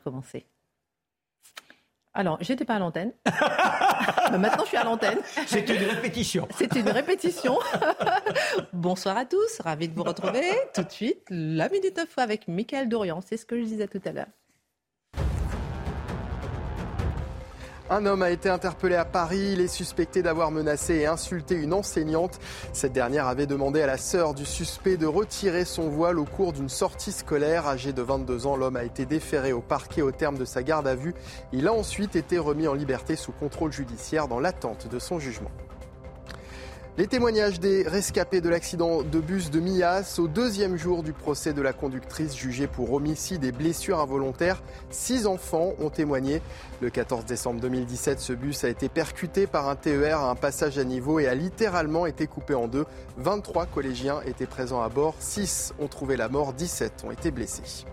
Commencer. Alors, j'étais pas à l'antenne. Mais maintenant, je suis à l'antenne. C'est une répétition. C'est une répétition. Bonsoir à tous. Ravi de vous retrouver. Tout de suite, la Minute Info avec Michael Dorian. C'est ce que je disais tout à l'heure. Un homme a été interpellé à Paris. Il est suspecté d'avoir menacé et insulté une enseignante. Cette dernière avait demandé à la sœur du suspect de retirer son voile au cours d'une sortie scolaire. Âgé de 22 ans, l'homme a été déféré au parquet au terme de sa garde à vue. Il a ensuite été remis en liberté sous contrôle judiciaire dans l'attente de son jugement. Les témoignages des rescapés de l'accident de bus de Millas au deuxième jour du procès de la conductrice jugée pour homicide et blessures involontaires. Six enfants ont témoigné. Le 14 décembre 2017, ce bus a été percuté par un TER à un passage à niveau et a littéralement été coupé en deux. 23 collégiens étaient présents à bord. 6 ont trouvé la mort, 17 ont été blessés.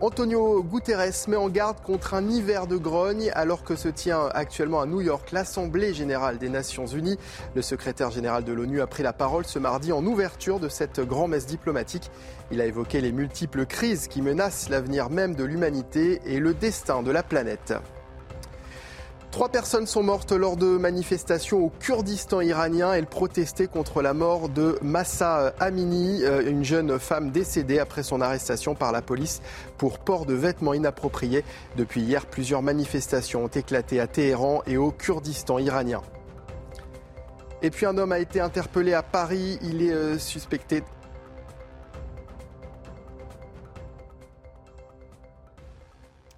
Antonio Guterres met en garde contre un hiver de grogne alors que se tient actuellement à New York l'Assemblée générale des Nations unies. Le secrétaire général de l'ONU a pris la parole ce mardi en ouverture de cette grand-messe diplomatique. Il a évoqué les multiples crises qui menacent l'avenir même de l'humanité et le destin de la planète. Trois personnes sont mortes lors de manifestations au Kurdistan iranien. Elles protestaient contre la mort de Massa Amini, euh, une jeune femme décédée après son arrestation par la police pour port de vêtements inappropriés. Depuis hier, plusieurs manifestations ont éclaté à Téhéran et au Kurdistan iranien. Et puis un homme a été interpellé à Paris. Il est euh, suspecté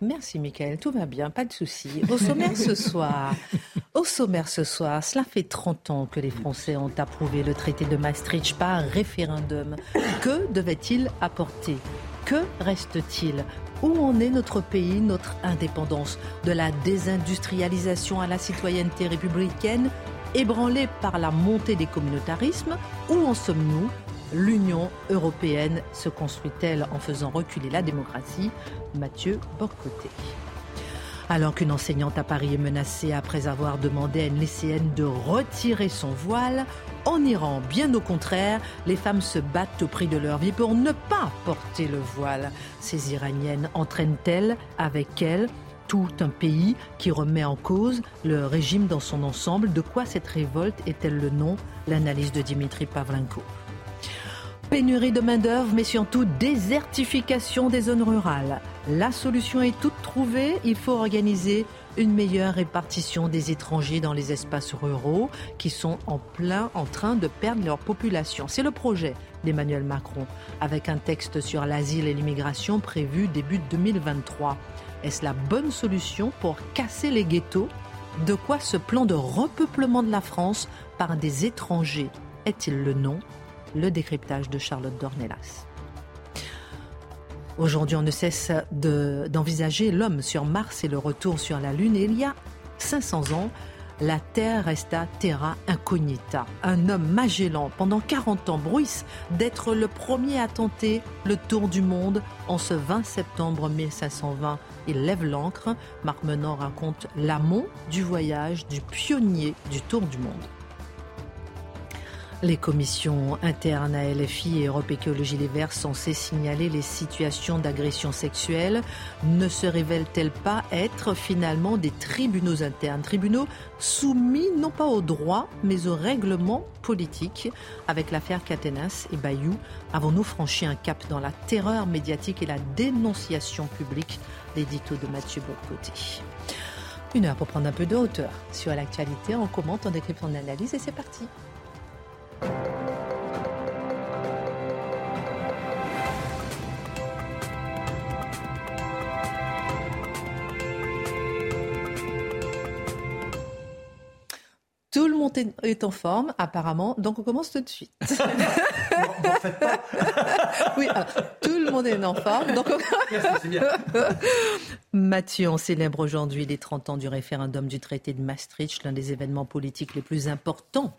Merci Michael, tout va bien, pas de souci. Au sommaire ce soir, au sommaire ce soir, cela fait 30 ans que les Français ont approuvé le traité de Maastricht par référendum. Que devait-il apporter? Que reste-t-il? Où en est notre pays, notre indépendance? De la désindustrialisation à la citoyenneté républicaine, ébranlée par la montée des communautarismes Où en sommes-nous? L'Union européenne se construit-elle en faisant reculer la démocratie? Mathieu Bocoté. Alors qu'une enseignante à Paris est menacée après avoir demandé à une lycéenne de retirer son voile, en Iran, bien au contraire, les femmes se battent au prix de leur vie pour ne pas porter le voile. Ces Iraniennes entraînent-elles avec elles tout un pays qui remet en cause le régime dans son ensemble? De quoi cette révolte est-elle le nom? L'analyse de Dimitri Pavlenko. Pénurie de main-d'œuvre, mais surtout désertification des zones rurales. La solution est toute trouvée. Il faut organiser une meilleure répartition des étrangers dans les espaces ruraux qui sont en plein en train de perdre leur population. C'est le projet d'Emmanuel Macron avec un texte sur l'asile et l'immigration prévu début 2023. Est-ce la bonne solution pour casser les ghettos? De quoi ce plan de repeuplement de la France par des étrangers est-il le nom? Le décryptage de Charlotte Dornelas. Aujourd'hui, on ne cesse d'envisager l'homme sur Mars et le retour sur la Lune. Il y a 500 ans, la Terre resta terra incognita. Un homme Magellan, pendant 40 ans, bruisse d'être le premier à tenter le tour du monde. En ce 20 septembre 1520, il lève l'ancre. Marc Menant raconte l'amont du voyage du pionnier du tour du monde. Les commissions internes à LFI et Europe Écologie Les Verts censées signaler les situations d'agression sexuelle ne se révèlent-elles pas être finalement des tribunaux internes? Tribunaux soumis non pas au droit mais au règlement politique. Avec l'affaire Catenas et Bayou, avons-nous franchi un cap dans la terreur médiatique et la dénonciation publique? L'édito de Mathieu Bocoté. Une heure pour prendre un peu de hauteur sur l'actualité. On commente, on décrypte, on analyse et c'est parti. Monde est en forme, apparemment, donc on commence tout de suite. oui, ah, tout le monde est en forme. Donc Mathieu, on célèbre aujourd'hui les 30 ans du référendum du traité de Maastricht, l'un des événements politiques les plus importants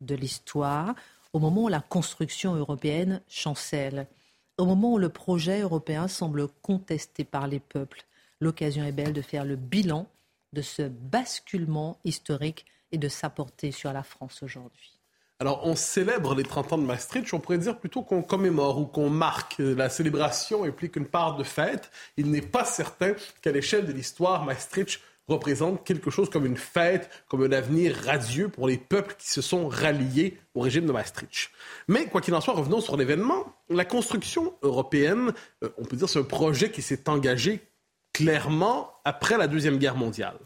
de l'histoire, au moment où la construction européenne chancelle, au moment où le projet européen semble contesté par les peuples. L'occasion est belle de faire le bilan de ce basculement historique et de s'apporter sur la France aujourd'hui. Alors, on célèbre les 30 ans de Maastricht, on pourrait dire plutôt qu'on commémore ou qu'on marque. La célébration implique une part de fête. Il n'est pas certain qu'à l'échelle de l'histoire, Maastricht représente quelque chose comme une fête, comme un avenir radieux pour les peuples qui se sont ralliés au régime de Maastricht. Mais, quoi qu'il en soit, revenons sur l'événement. La construction européenne, euh, on peut dire, c'est un projet qui s'est engagé clairement après la Deuxième Guerre mondiale.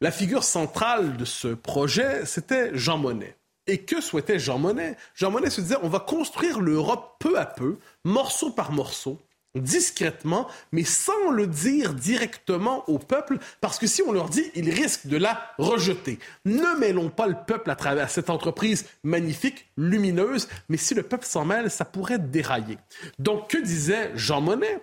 La figure centrale de ce projet, c'était Jean Monnet. Et que souhaitait Jean Monnet? Jean Monnet se disait, on va construire l'Europe peu à peu, morceau par morceau, discrètement, mais sans le dire directement au peuple, parce que si on leur dit, ils risquent de la rejeter. Ne mêlons pas le peuple à travers cette entreprise magnifique, lumineuse, mais si le peuple s'en mêle, ça pourrait dérailler. Donc, que disait Jean Monnet?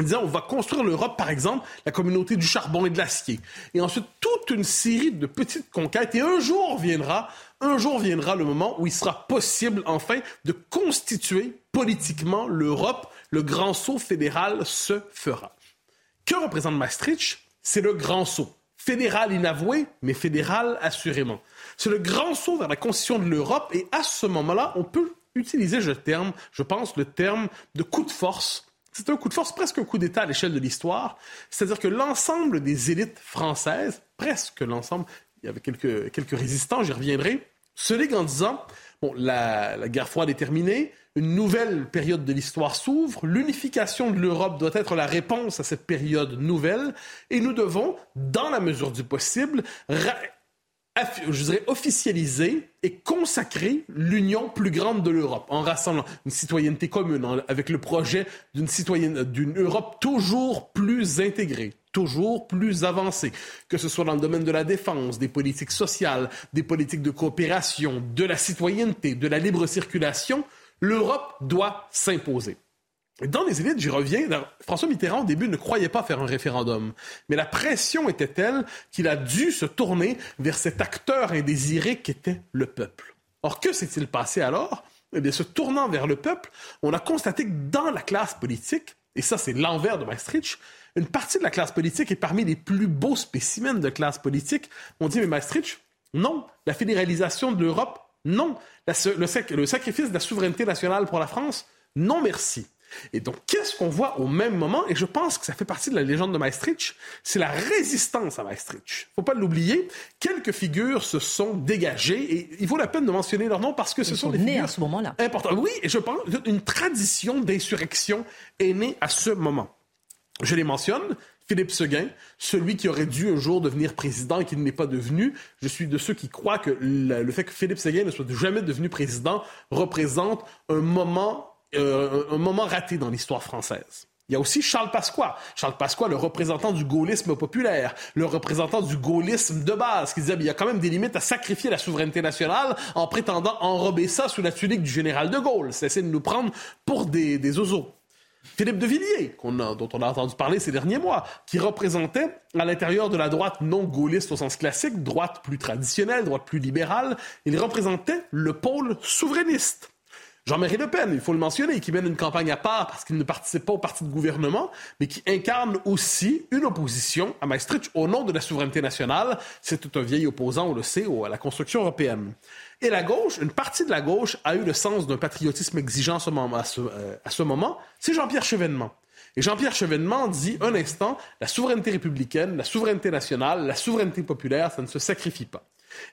Il disait, on va construire l'Europe, par exemple, la communauté du charbon et de l'acier. Et ensuite, toute une série de petites conquêtes. Et un jour viendra, un jour viendra le moment où il sera possible, enfin, de constituer politiquement l'Europe. Le grand saut fédéral se fera. Que représente Maastricht? C'est le grand saut. Fédéral inavoué, mais fédéral assurément. C'est le grand saut vers la constitution de l'Europe. Et à ce moment-là, on peut utiliser, je, terme, je pense, le terme de coup de force c'est un coup de force, presque un coup d'État à l'échelle de l'histoire. C'est-à-dire que l'ensemble des élites françaises, presque l'ensemble, il y avait quelques, résistants, j'y reviendrai, se liguent en disant, la, guerre froide est terminée, une nouvelle période de l'histoire s'ouvre, l'unification de l'Europe doit être la réponse à cette période nouvelle, et nous devons, dans la mesure du possible, je dirais, officialiser et consacrer l'union plus grande de l'Europe en rassemblant une citoyenneté commune avec le projet d'une Europe toujours plus intégrée, toujours plus avancée, que ce soit dans le domaine de la défense, des politiques sociales, des politiques de coopération, de la citoyenneté, de la libre circulation, l'Europe doit s'imposer. Dans les élites, j'y reviens, François Mitterrand, au début, ne croyait pas faire un référendum. Mais la pression était telle qu'il a dû se tourner vers cet acteur indésiré qu'était le peuple. Or, que s'est-il passé alors? Eh bien, se tournant vers le peuple, on a constaté que dans la classe politique, et ça, c'est l'envers de Maastricht, une partie de la classe politique est parmi les plus beaux spécimens de classe politique. On dit, mais Maastricht, non. La fédéralisation de l'Europe, non. le, le sacrifice de la souveraineté nationale pour la France, non merci. Et donc, qu'est-ce qu'on voit au même moment? Et je pense que ça fait partie de la légende de Maastricht. C'est la résistance à Maastricht. Faut pas l'oublier. Quelques figures se sont dégagées et il vaut la peine de mentionner leur nom parce que ce sont des figures à ce moment-là. importantes. Oui, et je pense qu'une tradition d'insurrection est née à ce moment. Je les mentionne. Philippe Seguin, celui qui aurait dû un jour devenir président et qui ne l'est pas devenu. Je suis de ceux qui croient que le fait que Philippe Seguin ne soit jamais devenu président représente un moment euh, un moment raté dans l'histoire française. Il y a aussi Charles Pasqua. Charles Pasqua, le représentant du gaullisme populaire, le représentant du gaullisme de base, qui disait qu'il y a quand même des limites à sacrifier la souveraineté nationale en prétendant enrober ça sous la tunique du général de Gaulle. C'est essayer de nous prendre pour des, des oiseaux. Philippe de Villiers, dont on a entendu parler ces derniers mois, qui représentait à l'intérieur de la droite non gaulliste au sens classique, droite plus traditionnelle, droite plus libérale, il représentait le pôle souverainiste. Jean-Marie Le Pen, il faut le mentionner, qui mène une campagne à part parce qu'il ne participe pas au parti de gouvernement, mais qui incarne aussi une opposition à Maastricht au nom de la souveraineté nationale. C'est tout un vieil opposant, on le sait, à la construction européenne. Et la gauche, une partie de la gauche a eu le sens d'un patriotisme exigeant à ce, euh, à ce moment, c'est Jean-Pierre Chevènement. Et Jean-Pierre Chevènement dit un instant, la souveraineté républicaine, la souveraineté nationale, la souveraineté populaire, ça ne se sacrifie pas.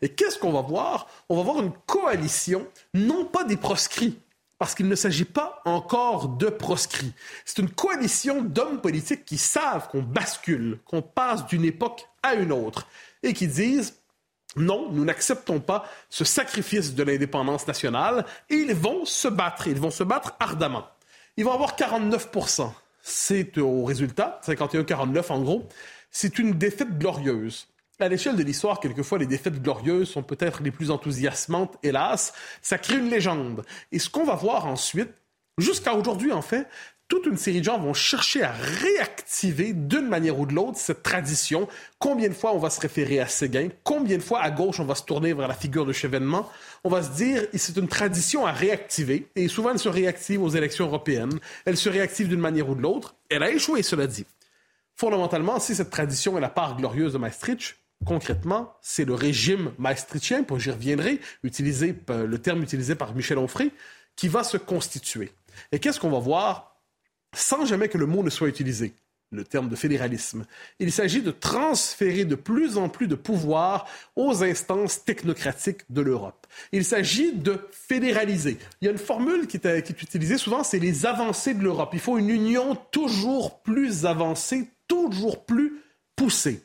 Et qu'est-ce qu'on va voir? On va voir une coalition, non pas des proscrits, parce qu'il ne s'agit pas encore de proscrits. C'est une coalition d'hommes politiques qui savent qu'on bascule, qu'on passe d'une époque à une autre, et qui disent non, nous n'acceptons pas ce sacrifice de l'indépendance nationale, et ils vont se battre, ils vont se battre ardemment. Ils vont avoir 49% c'est au résultat, 51-49 en gros, c'est une défaite glorieuse. À l'échelle de l'histoire, quelquefois, les défaites glorieuses sont peut-être les plus enthousiasmantes, hélas. Ça crée une légende. Et ce qu'on va voir ensuite, jusqu'à aujourd'hui en fait, toute une série de gens vont chercher à réactiver d'une manière ou de l'autre cette tradition. Combien de fois on va se référer à Séguin? Combien de fois à gauche on va se tourner vers la figure de Chevènement? On va se dire, c'est une tradition à réactiver. Et souvent, elle se réactive aux élections européennes. Elle se réactive d'une manière ou de l'autre. Elle a échoué, cela dit. Fondamentalement, si cette tradition est la part glorieuse de Maastricht, concrètement, c'est le régime maastrichtien, pour j'y reviendrai, utilisé, euh, le terme utilisé par Michel Onfray, qui va se constituer. Et qu'est-ce qu'on va voir? Sans jamais que le mot ne soit utilisé, le terme de fédéralisme. Il s'agit de transférer de plus en plus de pouvoir aux instances technocratiques de l'Europe. Il s'agit de fédéraliser. Il y a une formule qui est, qui est utilisée souvent, c'est les avancées de l'Europe. Il faut une union toujours plus avancée, toujours plus poussée.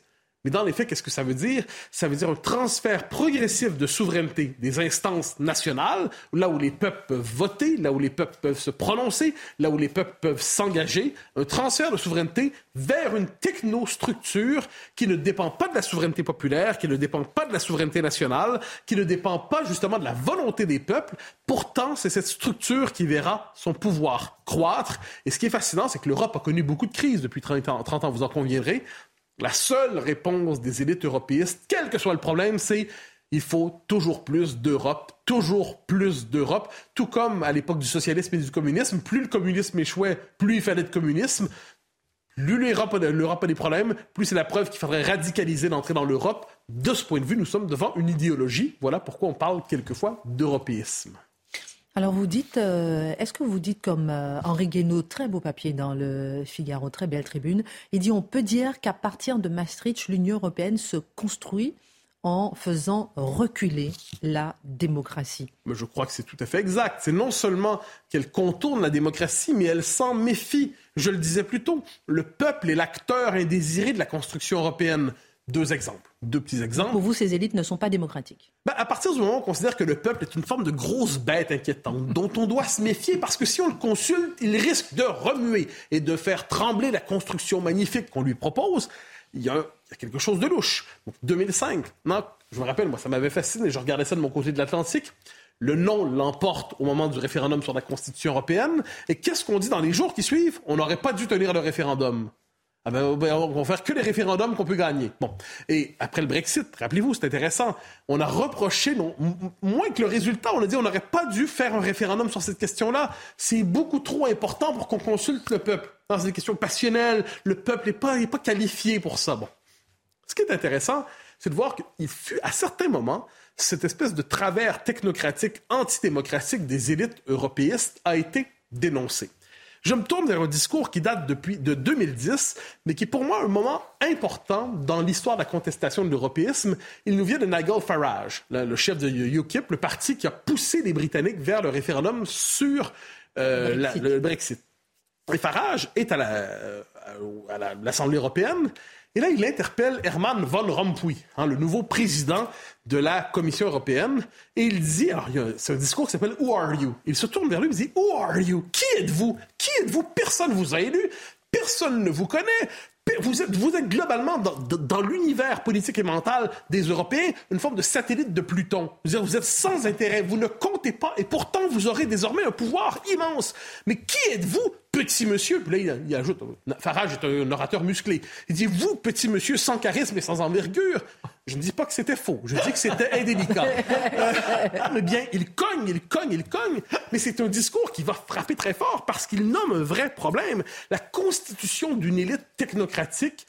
Mais dans les faits, qu'est-ce que ça veut dire? Ça veut dire un transfert progressif de souveraineté des instances nationales, là où les peuples peuvent voter, là où les peuples peuvent se prononcer, là où les peuples peuvent s'engager, un transfert de souveraineté vers une technostructure qui ne dépend pas de la souveraineté populaire, qui ne dépend pas de la souveraineté nationale, qui ne dépend pas justement de la volonté des peuples. Pourtant, c'est cette structure qui verra son pouvoir croître. Et ce qui est fascinant, c'est que l'Europe a connu beaucoup de crises depuis 30 ans, 30 ans vous en conviendrez. La seule réponse des élites européistes, quel que soit le problème, c'est il faut toujours plus d'Europe, toujours plus d'Europe, tout comme à l'époque du socialisme et du communisme, plus le communisme échouait, plus il fallait de communisme. Plus l'Europe a des problèmes, plus c'est la preuve qu'il faudrait radicaliser l'entrée dans l'Europe. De ce point de vue, nous sommes devant une idéologie. Voilà pourquoi on parle quelquefois d'européisme. Alors vous dites, euh, est-ce que vous dites comme euh, Henri Guénaud, très beau papier dans le Figaro, très belle tribune, il dit on peut dire qu'à partir de Maastricht, l'Union européenne se construit en faisant reculer la démocratie. Je crois que c'est tout à fait exact. C'est non seulement qu'elle contourne la démocratie, mais elle s'en méfie. Je le disais plus tôt, le peuple est l'acteur indésiré de la construction européenne. Deux exemples, deux petits exemples. Pour vous, ces élites ne sont pas démocratiques ben, À partir du moment où on considère que le peuple est une forme de grosse bête inquiétante dont on doit se méfier parce que si on le consulte, il risque de remuer et de faire trembler la construction magnifique qu'on lui propose, il y a, quelque chose de louche. 2005, non, je me rappelle, moi, ça m'avait fasciné, je regardais ça de mon côté de l'Atlantique. Le non l'emporte au moment du référendum sur la Constitution européenne. Et qu'est-ce qu'on dit dans les jours qui suivent? On n'aurait pas dû tenir le référendum. Ah ben, ben, on va faire que les référendums qu'on peut gagner. Bon. Et après le Brexit, rappelez-vous, c'est intéressant. On a reproché, non, moins que le résultat, on a dit on n'aurait pas dû faire un référendum sur cette question-là. C'est beaucoup trop important pour qu'on consulte le peuple. C'est des questions passionnelles. Le peuple n'est pas, pas qualifié pour ça. Bon. Ce qui est intéressant, c'est de voir qu'il fut, à certains moments, cette espèce de travers technocratique, antidémocratique des élites européistes a été dénoncé. Je me tourne vers un discours qui date depuis de 2010, mais qui est pour moi un moment important dans l'histoire de la contestation de l'européisme. Il nous vient de Nigel Farage, le, chef de UKIP, le parti qui a poussé les Britanniques vers le référendum sur euh, le Brexit. Et Farage est à euh, l'Assemblée européenne et là, il interpelle Herman Von Rompuy, hein, le nouveau président de la Commission européenne, et il dit, alors c'est un discours qui s'appelle Who are you? Il se tourne vers lui et dit Who are you? Qui êtes-vous? Qui êtes-vous? Personne ne vous a élu, personne ne vous connaît, vous êtes, vous êtes globalement dans, dans l'univers politique et mental des Européens une forme de satellite de Pluton. Vous, êtes sans intérêt, vous ne comptez pas, et pourtant vous aurez désormais un pouvoir immense. Mais qui êtes-vous petit monsieur, puis là, il, ajoute, Farage est un, orateur musclé. Il dit, vous, petit monsieur, sans charisme et sans envergure. Je ne dis pas que c'était faux, je dis que c'était indélicat. Euh, mais bien, il cogne, il cogne, il cogne, mais c'est un discours qui va frapper très fort parce qu'il nomme un vrai problème, la constitution d'une élite technocratique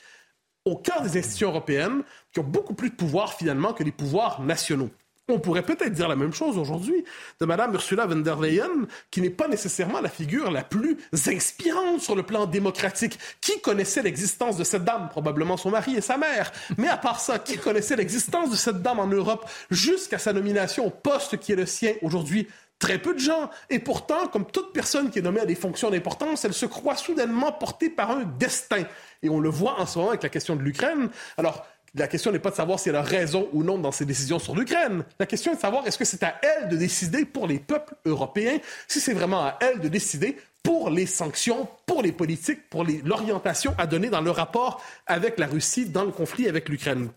au cœur des institutions européennes qui ont beaucoup plus de pouvoir finalement que les pouvoirs nationaux. On pourrait peut-être dire la même chose aujourd'hui de Mme Ursula von der Leyen, qui n'est pas nécessairement la figure la plus inspirante sur le plan démocratique. Qui connaissait l'existence de cette dame? Probablement son mari et sa mère. Mais à part ça, qui connaissait l'existence de cette dame en Europe jusqu'à sa nomination au poste qui est le sien aujourd'hui? Très peu de gens. Et pourtant, comme toute personne qui est nommée à des fonctions d'importance, elle se croit soudainement portée par un destin. Et on le voit en ce moment avec la question de l'Ukraine. Alors, la question n'est pas de savoir si elle a raison ou non dans ses décisions sur l'Ukraine. La question est de savoir est-ce que c'est à elle de décider pour les peuples européens, si c'est vraiment à elle de décider pour les sanctions, pour les politiques, pour l'orientation à donner dans le rapport avec la Russie dans le conflit avec l'Ukraine.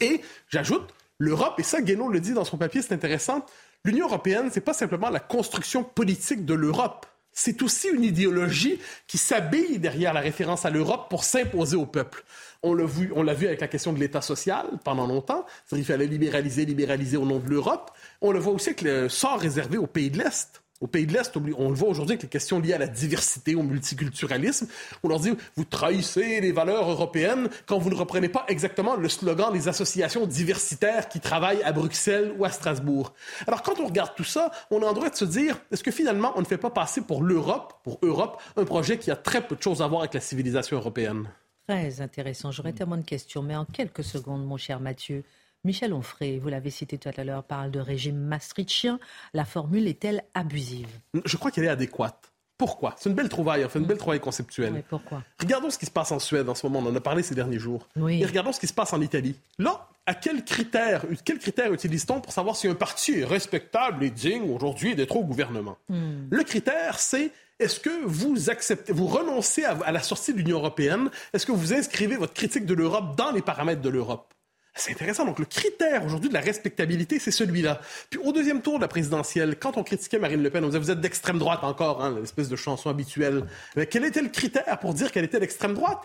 Et j'ajoute, l'Europe, et ça Guénaud le dit dans son papier, c'est intéressant, l'Union européenne, c'est pas simplement la construction politique de l'Europe c'est aussi une idéologie qui s'habille derrière la référence à l'Europe pour s'imposer au peuple. On l'a vu, avec la question de l'État social pendant longtemps. Il fallait libéraliser, libéraliser au nom de l'Europe. On le voit aussi avec le sort réservé aux pays de l'Est. Au pays de l'Est, on le voit aujourd'hui avec les questions liées à la diversité, au multiculturalisme. On leur dit, vous trahissez les valeurs européennes quand vous ne reprenez pas exactement le slogan des associations diversitaires qui travaillent à Bruxelles ou à Strasbourg. Alors quand on regarde tout ça, on a en droit de se dire, est-ce que finalement on ne fait pas passer pour l'Europe, pour Europe, un projet qui a très peu de choses à voir avec la civilisation européenne? Très intéressant. J'aurais tellement de questions, mais en quelques secondes, mon cher Mathieu, Michel Onfray, vous l'avez cité tout à l'heure, parle de régime maastrichtien. La formule est-elle abusive? Je crois qu'elle est adéquate. Pourquoi? C'est une belle trouvaille, enfin une belle trouvaille conceptuelle. pourquoi? Regardons ce qui se passe en Suède en ce moment. On en a parlé ces derniers jours. Et regardons ce qui se passe en Italie. Là, à quels critères, quels critères utilise-t-on pour savoir si un parti est respectable et digne aujourd'hui d'être au gouvernement? Hmm. Le critère, c'est est-ce que vous acceptez, vous renoncez à la sortie de l'Union européenne? Est-ce que vous inscrivez votre critique de l'Europe dans les paramètres de l'Europe? C'est intéressant. Donc, le critère aujourd'hui de la respectabilité, c'est celui-là. Puis, au deuxième tour de la présidentielle, quand on critiquait Marine Le Pen, on disait vous êtes d'extrême droite encore, hein, l'espèce de chanson habituelle. Mais quel était le critère pour dire qu'elle était d'extrême droite?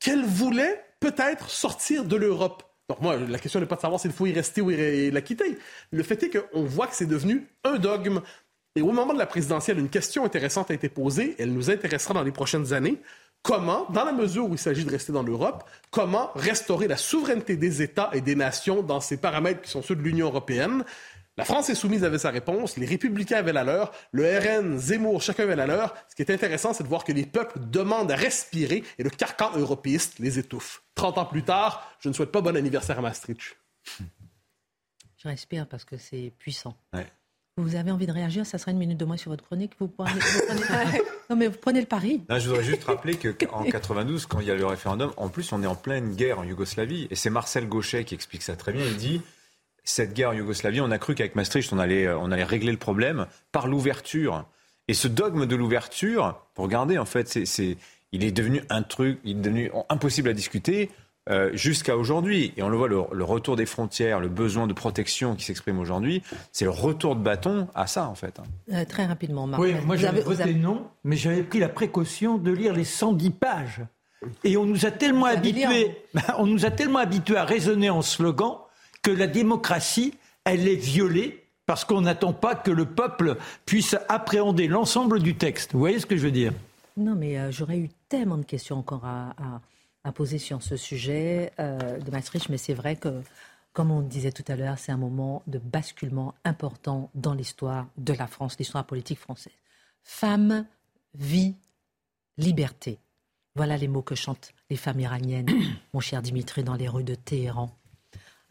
Qu'elle voulait peut-être sortir de l'Europe. Donc, moi, la question n'est pas de savoir s'il faut y rester ou la quitter. Le fait est qu'on voit que c'est devenu un dogme. Et au moment de la présidentielle, une question intéressante a été posée. Elle nous intéressera dans les prochaines années comment, dans la mesure où il s'agit de rester dans l'Europe, comment restaurer la souveraineté des États et des nations dans ces paramètres qui sont ceux de l'Union européenne? La France est soumise avait sa réponse, les républicains avaient la leur, le RN, Zemmour, chacun avait la leur. Ce qui est intéressant, c'est de voir que les peuples demandent à respirer et le carcan européiste les étouffe. 30 ans plus tard, je ne souhaite pas bon anniversaire à Maastricht. Je respire parce que c'est puissant. Vous avez envie de réagir? Ça sera une minute de moins sur votre chronique. Vous prenez, non, mais vous prenez le pari. je voudrais juste rappeler qu'en 92, quand il y a le référendum, en plus, on est en pleine guerre en Yougoslavie. Et c'est Marcel Gauchet qui explique ça très bien. Il dit cette guerre en Yougoslavie, on a cru qu'avec Maastricht, on allait, on allait régler le problème par l'ouverture. Et ce dogme de l'ouverture, pour regarder, en fait, c'est, il est devenu un truc, il est devenu impossible à discuter. Euh, jusqu'à aujourd'hui. Et on le voit, le, retour des frontières, le besoin de protection qui s'exprime aujourd'hui, c'est le retour de bâton à ça, en fait. Euh, très rapidement, Marc. Oui, moi j'avais voté non, mais j'avais pris la précaution de lire les 110 pages. Et on nous a tellement habitués, on nous a tellement habitués à raisonner en slogan que la démocratie, elle est violée parce qu'on n'attend pas que le peuple puisse appréhender l'ensemble du texte. Vous voyez ce que je veux dire? Non, mais euh, j'aurais eu tellement de questions encore à poser sur ce sujet euh, de Maastricht, mais c'est vrai que, comme on disait tout à l'heure, c'est un moment de basculement important dans l'histoire de la France, l'histoire politique française. Femme, vie, liberté. Voilà les mots que chantent les femmes iraniennes, mon cher Dimitri, dans les rues de Téhéran.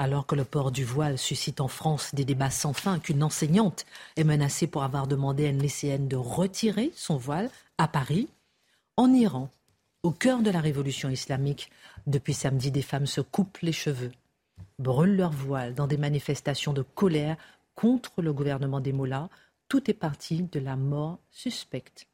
Alors que le port du voile suscite en France des débats sans fin, qu'une enseignante est menacée pour avoir demandé à une lycéenne de retirer son voile à Paris, en Iran, au cœur de la révolution islamique, depuis samedi, des femmes se coupent les cheveux, brûlent leurs voiles dans des manifestations de colère contre le gouvernement des Mollahs. Tout est parti de la mort suspecte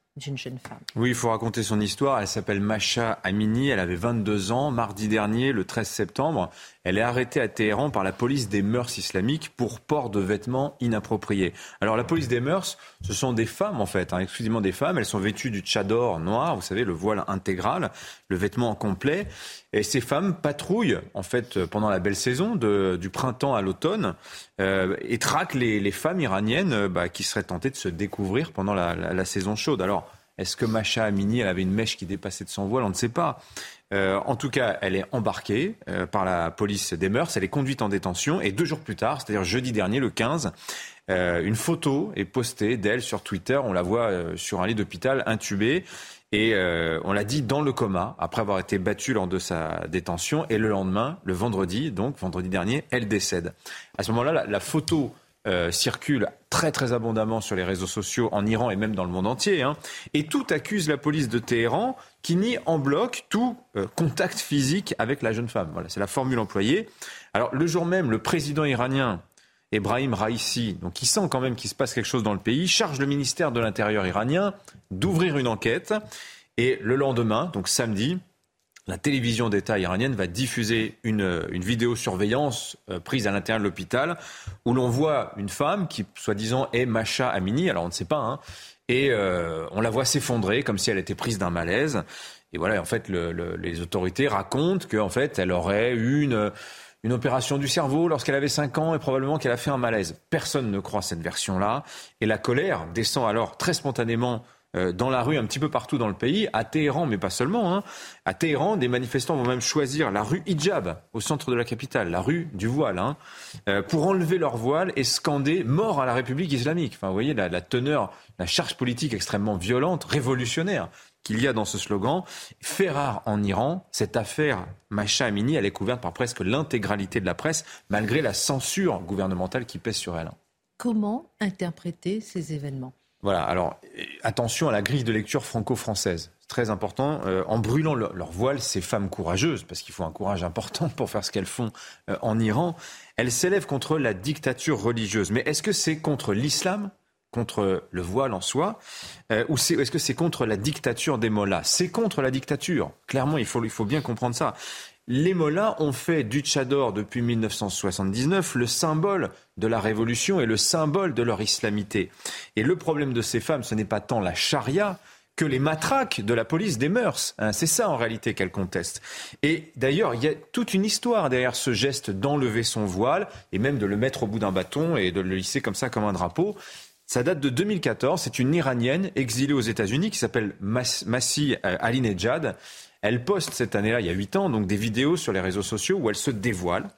Oui, il faut raconter son histoire. Elle s'appelle Macha Amini. Elle avait 22 ans. Mardi dernier, le 13 septembre, elle est arrêtée à Téhéran par la police des mœurs islamiques pour port de vêtements inappropriés. Alors, la police des mœurs, ce sont des femmes, en fait, hein, exclusivement des femmes. Elles sont vêtues du tchador noir, vous savez, le voile intégral, le vêtement complet. Et ces femmes patrouillent, en fait, pendant la belle saison, du printemps à l'automne, euh, et traquent les, femmes iraniennes euh, bah, qui seraient tentées de se découvrir pendant la, la, la saison chaude. Alors, est-ce que Macha Amini, elle avait une mèche qui dépassait de son voile? On ne sait pas. Euh, en tout cas, elle est embarquée euh, par la police des mœurs, elle est conduite en détention et deux jours plus tard, c'est-à-dire jeudi dernier, le 15, euh, une photo est postée d'elle sur Twitter. On la voit sur un lit d'hôpital intubée. Et on l'a dit dans le coma, après avoir été battue lors de sa détention. Et le lendemain, le vendredi, donc vendredi dernier, elle décède. À ce moment-là, la, photo circule très très abondamment sur les réseaux sociaux en Iran et même dans le monde entier. Hein. Et tout accuse la police de Téhéran qui nie en bloc tout euh, contact physique avec la jeune femme. Voilà, c'est la formule employée. Alors le jour même, le président iranien Ebrahim Raisi, donc qui sent quand même qu'il se passe quelque chose dans le pays, charge le ministère de l'Intérieur iranien d'ouvrir une enquête. Et le lendemain, donc samedi, la télévision d'État iranienne va diffuser une, une vidéosurveillance euh, prise à l'intérieur de l'hôpital où l'on voit une femme qui, soi-disant, est Macha Amini, alors on ne sait pas, hein, et euh, on la voit s'effondrer comme si elle était prise d'un malaise. Et voilà, en fait, les autorités racontent qu'en fait, elle aurait eu une, une opération du cerveau lorsqu'elle avait 5 ans et probablement qu'elle a fait un malaise. Personne ne croit cette version-là. Et la colère descend alors très spontanément euh, dans la rue un petit peu partout dans le pays, à Téhéran, mais pas seulement. Hein. À Téhéran, des manifestants vont même choisir la rue Hijab, au centre de la capitale, la rue du voile, hein, euh, pour enlever leur voile et scander mort à la République islamique. Enfin, vous voyez la, la teneur, la charge politique extrêmement violente, révolutionnaire qu'il y a dans ce slogan. Fait rare en Iran, cette affaire Macha Amini, elle est couverte par presque l'intégralité de la presse, malgré la censure gouvernementale qui pèse sur elle. Comment interpréter ces événements? Voilà, alors attention à la grille de lecture franco-française. Très important. Euh, en brûlant leur, voile, ces femmes courageuses, parce qu'il faut un courage important pour faire ce qu'elles font euh, en Iran, elles s'élèvent contre la dictature religieuse. Mais est-ce que c'est contre l'islam contre le voile en soi, euh, ou est-ce que c'est contre la dictature des mollahs? C'est contre la dictature. Clairement, il faut bien comprendre ça. Les mollahs ont fait du tchador depuis 1979 le symbole de la révolution et le symbole de leur islamité. Et le problème de ces femmes, ce n'est pas tant la charia que les matraques de la police des mœurs. Hein. c'est ça en réalité qu'elles contestent. Et d'ailleurs, il y a toute une histoire derrière ce geste d'enlever son voile et même de le mettre au bout d'un bâton et de le lisser comme ça comme un drapeau. Ça date de 2014. C'est une Iranienne exilée aux États-Unis qui s'appelle Massi euh, Alinejad elle poste cette année-là, il y a 8 ans, donc des vidéos sur les réseaux sociaux où elle se dévoile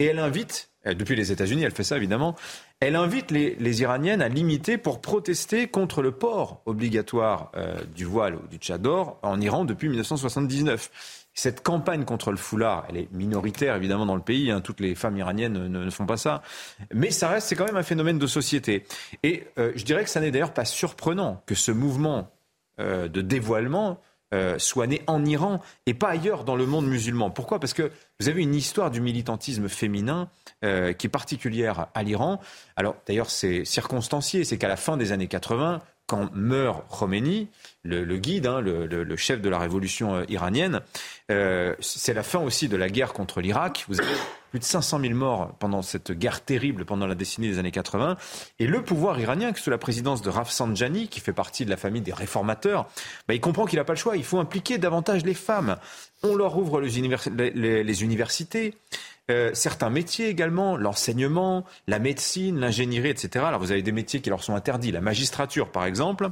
et elle invite, euh, depuis les États-Unis, elle fait ça évidemment, elle invite les, Iraniennes à limiter pour protester contre le port obligatoire euh, du voile ou du tchador en Iran depuis 1979. Cette campagne contre le foulard, elle est minoritaire évidemment dans le pays, hein, toutes les femmes iraniennes ne, font pas ça, mais ça reste, c'est quand même un phénomène de société. Et euh, je dirais que ça n'est d'ailleurs pas surprenant que ce mouvement de dévoilement euh, soit né en Iran et pas ailleurs dans le monde musulman. Pourquoi? Parce que vous avez une histoire du militantisme féminin euh, qui est particulière à l'Iran. Alors d'ailleurs c'est circonstancié, c'est qu'à la fin des années 80, quand meurt Khomeini, le, guide, hein, le, chef de la révolution euh, iranienne, c'est la fin aussi de la guerre contre l'Irak. Vous avez plus de 500 000 morts pendant cette guerre terrible pendant la décennie des années 80. Et le pouvoir iranien, sous la présidence de Rafsanjani, qui fait partie de la famille des réformateurs, bah, il comprend qu'il n'a pas le choix. Il faut impliquer davantage les femmes. On leur ouvre les, universités. Euh, certains métiers également, l'enseignement, la médecine, l'ingénierie, etc. Alors vous avez des métiers qui leur sont interdits, la magistrature par exemple.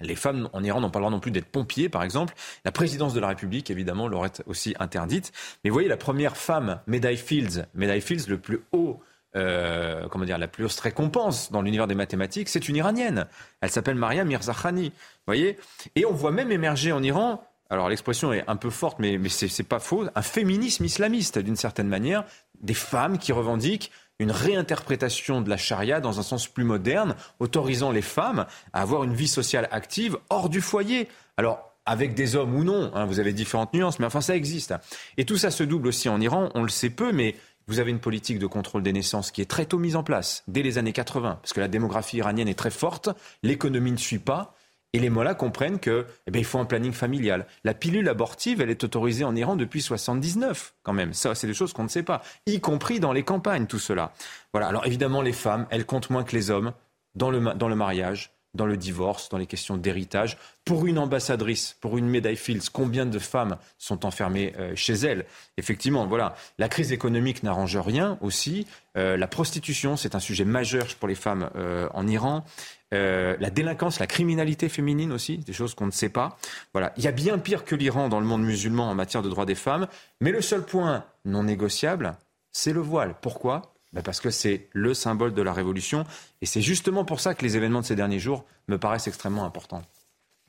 Les femmes en Iran n'ont pas le droit non plus d'être pompiers, par exemple. La présidence de la République, évidemment, leur est aussi interdite. Mais vous voyez, la première femme, Médaille Fields, Médaille Fields, le plus haut euh, comment dire, la plus haute récompense dans l'univers des mathématiques, c'est une Iranienne. Elle s'appelle Maria Mirzakhani. voyez? Et on voit même émerger en Iran, alors l'expression est un peu forte, mais, mais c'est pas faux, un féminisme islamiste d'une certaine manière, des femmes qui revendiquent une réinterprétation de la charia dans un sens plus moderne, autorisant les femmes à avoir une vie sociale active hors du foyer. Alors, avec des hommes ou non, hein, vous avez différentes nuances, mais enfin ça existe. Et tout ça se double aussi en Iran, on le sait peu, mais vous avez une politique de contrôle des naissances qui est très tôt mise en place, dès les années 80, parce que la démographie iranienne est très forte, l'économie ne suit pas, et les mollahs comprennent qu'il eh faut un planning familial. La pilule abortive, elle est autorisée en Iran depuis 79, quand même. Ça, c'est des choses qu'on ne sait pas, y compris dans les campagnes, tout cela. Voilà. Alors évidemment, les femmes, elles comptent moins que les hommes dans le, dans le mariage, dans le divorce, dans les questions d'héritage. Pour une ambassadrice, pour une médaille Fields, combien de femmes sont enfermées euh, chez elle Effectivement, voilà. La crise économique n'arrange rien aussi. Euh, la prostitution, c'est un sujet majeur pour les femmes euh, en Iran. la délinquance, la criminalité féminine aussi, des choses qu'on ne sait pas. Voilà, il y a bien pire que l'Iran dans le monde musulman en matière de droits des femmes, mais le seul point non négociable, c'est le voile. Pourquoi? Ben Parce que c'est le symbole de la révolution. Et c'est justement pour ça que les événements de ces derniers jours me paraissent extrêmement importants.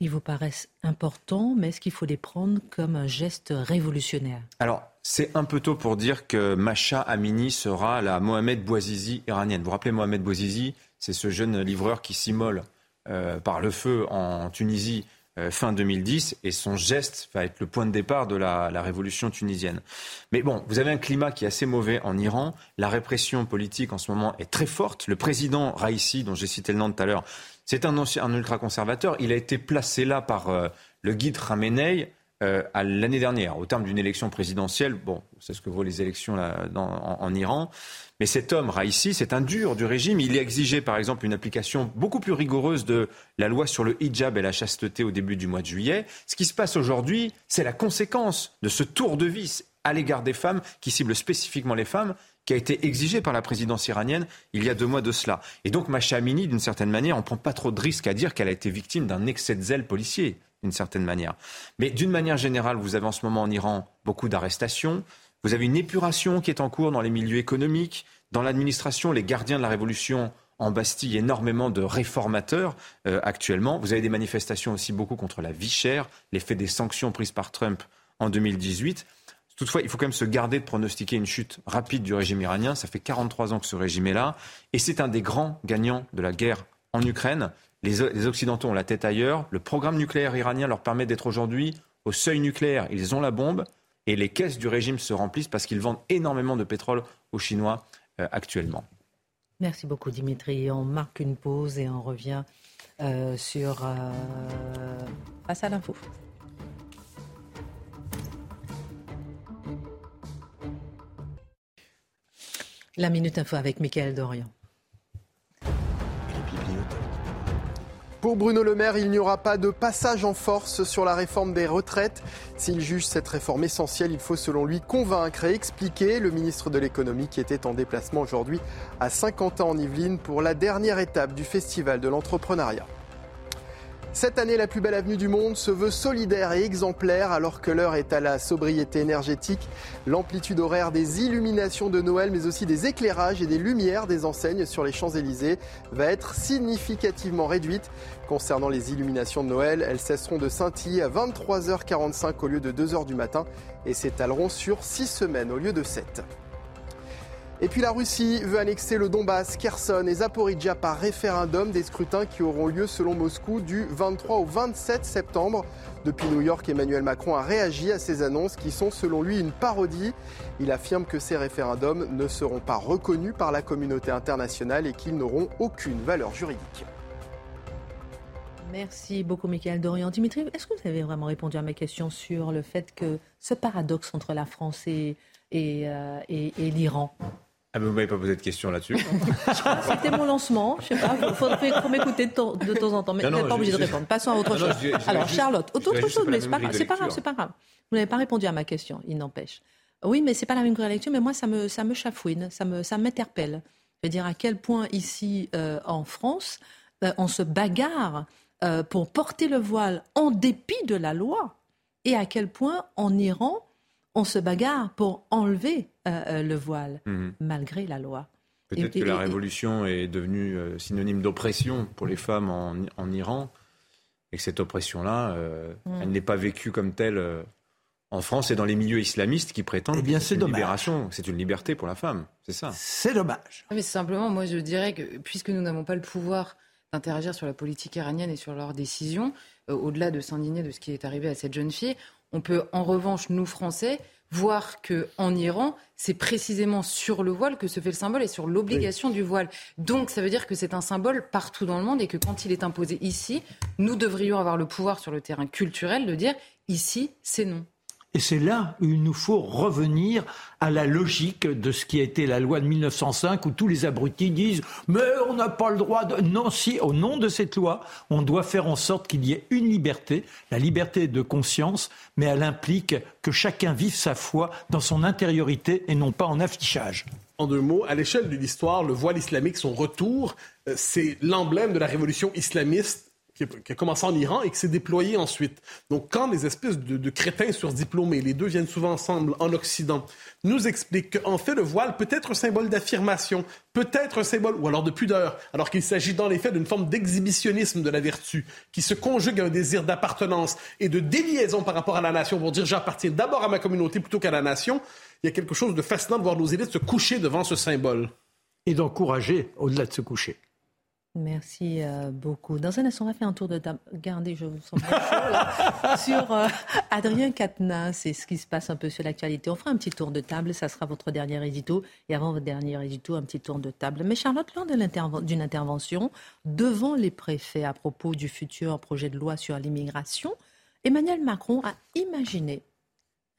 Ils vous paraissent importants, mais est-ce qu'il faut les prendre comme un geste révolutionnaire? Alors, c'est un peu tôt pour dire que Macha Amini sera la Mohamed Bouazizi iranienne. Vous vous rappelez Mohamed Bouazizi? C'est ce jeune livreur qui s'immole euh, par le feu en Tunisie euh, fin 2010 et son geste va être le point de départ de la, révolution tunisienne. Mais bon, vous avez un climat qui est assez mauvais en Iran. La répression politique en ce moment est très forte. Le président Raisi, dont j'ai cité le nom tout à l'heure, c'est un, un ultra-conservateur. Il a été placé là par euh, le guide Khamenei euh, à l'année dernière, au terme d'une élection présidentielle. Bon, c'est ce que vaut les élections en, Iran. Mais cet homme, Raisi, c'est un dur du régime. Il a exigé, par exemple, une application beaucoup plus rigoureuse de la loi sur le hijab et la chasteté au début du mois de juillet. Ce qui se passe aujourd'hui, c'est la conséquence de ce tour de vis à l'égard des femmes, qui cible spécifiquement les femmes, qui a été exigé par la présidence iranienne il y a deux mois de cela. Et donc Macha Amini, d'une certaine manière, on ne prend pas trop de risques à dire qu'elle a été victime d'un excès de zèle policier, d'une certaine manière. Mais d'une manière générale, vous avez en ce moment en Iran beaucoup d'arrestations, vous avez une épuration qui est en cours dans les milieux économiques, dans l'administration, les gardiens de la révolution en Bastille énormément de réformateurs euh, actuellement. Vous avez des manifestations aussi beaucoup contre la vie chère, l'effet des sanctions prises par Trump en 2018. Toutefois, il faut quand même se garder de pronostiquer une chute rapide du régime iranien. Ça fait 43 ans que ce régime est là. Et c'est un des grands gagnants de la guerre en Ukraine. Les, Occidentaux ont la tête ailleurs. Le programme nucléaire iranien leur permet d'être aujourd'hui au seuil nucléaire. Ils ont la bombe. Et les caisses du régime se remplissent parce qu'ils vendent énormément de pétrole aux Chinois euh, actuellement. Merci beaucoup Dimitri. On marque une pause et on revient euh, sur euh, Face à l'info. La Minute Info avec Mickaël Dorian. Pour Bruno Le Maire, il n'y aura pas de passage en force sur la réforme des retraites. S'il juge cette réforme essentielle, il faut selon lui convaincre et expliquer. Le ministre de l'économie qui était en déplacement aujourd'hui à Saint-Quentin en Yvelines pour la dernière étape du Festival de l'entrepreneuriat. Cette année, la plus belle avenue du monde se veut solidaire et exemplaire alors que l'heure est à la sobriété énergétique. L'amplitude horaire des illuminations de Noël, mais aussi des éclairages et des lumières des enseignes sur les Champs-Élysées va être significativement réduite. Concernant les illuminations de Noël, elles cesseront de scintiller à 23h45 au lieu de 2h du matin et s'étaleront sur 6 semaines au lieu de 7. Et puis la Russie veut annexer le Donbass, Kherson et Zaporizhia par référendum, des scrutins qui auront lieu selon Moscou du 23 au 27 septembre. Depuis New York, Emmanuel Macron a réagi à ces annonces qui sont selon lui une parodie. Il affirme que ces référendums ne seront pas reconnus par la communauté internationale et qu'ils n'auront aucune valeur juridique. Merci beaucoup, Michael Dorian. Dimitri, est-ce que vous avez vraiment répondu à ma question sur le fait que ce paradoxe entre la France et, euh, l'Iran? Ah vous m'avez pas posé de questions là-dessus. C'était mon lancement. Je sais pas. Il faut, m'écouter de, temps en temps. Mais vous n'êtes pas obligé de répondre. Passons à autre chose. Alors, Charlotte, autre chose, mais c'est pas, grave, c'est pas grave. Vous n'avez pas répondu à ma question, il n'empêche. Oui, mais c'est pas la même grille lecture, mais moi, ça me, ça me chafouine, ça me, ça m'interpelle. Je veux dire à quel point ici, euh, en France, euh, on se bagarre euh, pour porter le voile en dépit de la loi, et à quel point en Iran, on se bagarre pour enlever euh, euh, le voile, mhm. malgré la loi. Peut-être que la révolution est devenue euh, synonyme d'oppression pour les femmes en, Iran, et que cette oppression-là, mm. elle n'est pas vécue comme telle en France et dans les milieux islamistes qui prétendent eh c'est une libération, c'est une liberté pour la femme, c'est ça. C'est dommage. Mais simplement, moi je dirais que puisque nous n'avons pas le pouvoir d'interagir sur la politique iranienne et sur leurs décisions, au-delà de s'indigner de ce qui est arrivé à cette jeune fille, on peut en revanche, nous Français, voir qu'en Iran, c'est précisément sur le voile que se fait le symbole et sur l'obligation du voile. Donc ça veut dire que c'est un symbole partout dans le monde et que quand il est imposé ici, nous devrions avoir le pouvoir sur le terrain culturel de dire ici, c'est non. Et c'est là où il nous faut revenir à la logique de ce qui a été la loi de 1905 où tous les abrutis disent mais on n'a pas le droit de... Non, si, au nom de cette loi, on doit faire en sorte qu'il y ait une liberté, la liberté de conscience, mais elle implique que chacun vive sa foi dans son intériorité et non pas en affichage. En deux mots, à l'échelle de l'histoire, le voile islamique, son retour, euh, c'est l'emblème de la révolution islamiste qui a, commencé en Iran et qui s'est déployé ensuite. Donc, quand les espèces de, de, crétins surdiplômés, les deux viennent souvent ensemble en Occident, nous expliquent qu'en fait, le voile peut être un symbole d'affirmation, peut être un symbole, ou alors de pudeur, alors qu'il s'agit dans les faits d'une forme d'exhibitionnisme de la vertu, qui se conjugue à un désir d'appartenance et de déliaison par rapport à la nation, pour dire j'appartiens d'abord à ma communauté plutôt qu'à la nation, il y a quelque chose de fascinant de voir nos élites se coucher devant ce symbole. Et d'encourager au-delà de se coucher. Merci euh, beaucoup. Dans un instant, on va faire un tour de table. Regardez, je vous sens là, sur euh, Adrien Quatennens c'est ce qui se passe un peu sur l'actualité. On fera un petit tour de table, ça sera votre dernier édito. Et avant votre dernier édito, un petit tour de table. Mais Charlotte, lors d'une intervention devant les préfets à propos du futur projet de loi sur l'immigration, Emmanuel Macron a imaginé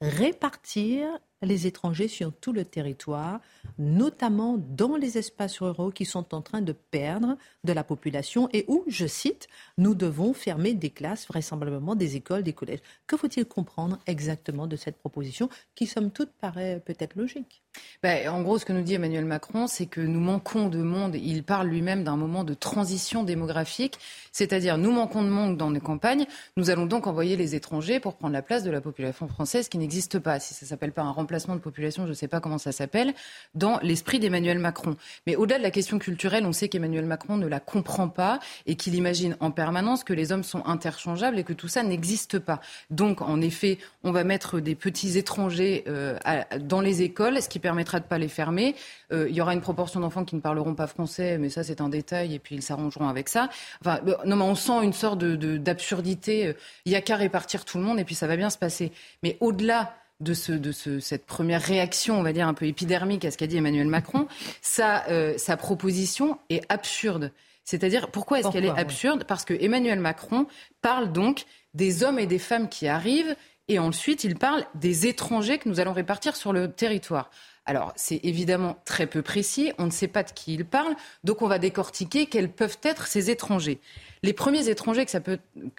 répartir les étrangers sur tout le territoire, notamment dans les espaces ruraux qui sont en train de perdre de la population et où, je cite, nous devons fermer des classes, vraisemblablement des écoles, des collèges. Que faut-il comprendre exactement de cette proposition qui, somme toute, paraît peut-être logique ben, en gros, ce que nous dit Emmanuel Macron, c'est que nous manquons de monde. Il parle lui-même d'un moment de transition démographique, c'est-à-dire nous manquons de monde dans nos campagnes. Nous allons donc envoyer les étrangers pour prendre la place de la population française qui n'existe pas. Si ça s'appelle pas un remplacement de population, je ne sais pas comment ça s'appelle, dans l'esprit d'Emmanuel Macron. Mais au-delà de la question culturelle, on sait qu'Emmanuel Macron ne la comprend pas et qu'il imagine en permanence que les hommes sont interchangeables et que tout ça n'existe pas. Donc, en effet, on va mettre des petits étrangers euh, dans les écoles, ce qui permettra de ne pas les fermer. Euh, il y aura une proportion d'enfants qui ne parleront pas français, mais ça, c'est un détail, et puis ils s'arrangeront avec ça. Enfin, euh, non, mais on sent une sorte d'absurdité. Il n'y a qu'à répartir tout le monde, et puis ça va bien se passer. Mais au-delà de, ce, de ce, cette première réaction, on va dire un peu épidermique à ce qu'a dit Emmanuel Macron, sa, euh, sa proposition est absurde. C'est-à-dire, pourquoi est-ce qu'elle est absurde? Parce que Emmanuel Macron parle donc des hommes et des femmes qui arrivent, et ensuite il parle des étrangers que nous allons répartir sur le territoire. Alors, c'est évidemment très peu précis, on ne sait pas de qui il parle, donc on va décortiquer quels peuvent être ces étrangers. Les premiers étrangers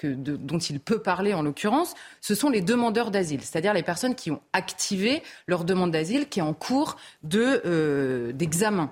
dont il peut parler, en l'occurrence, ce sont les demandeurs d'asile, c'est-à-dire les personnes qui ont activé leur demande d'asile qui est en cours euh, d'examen.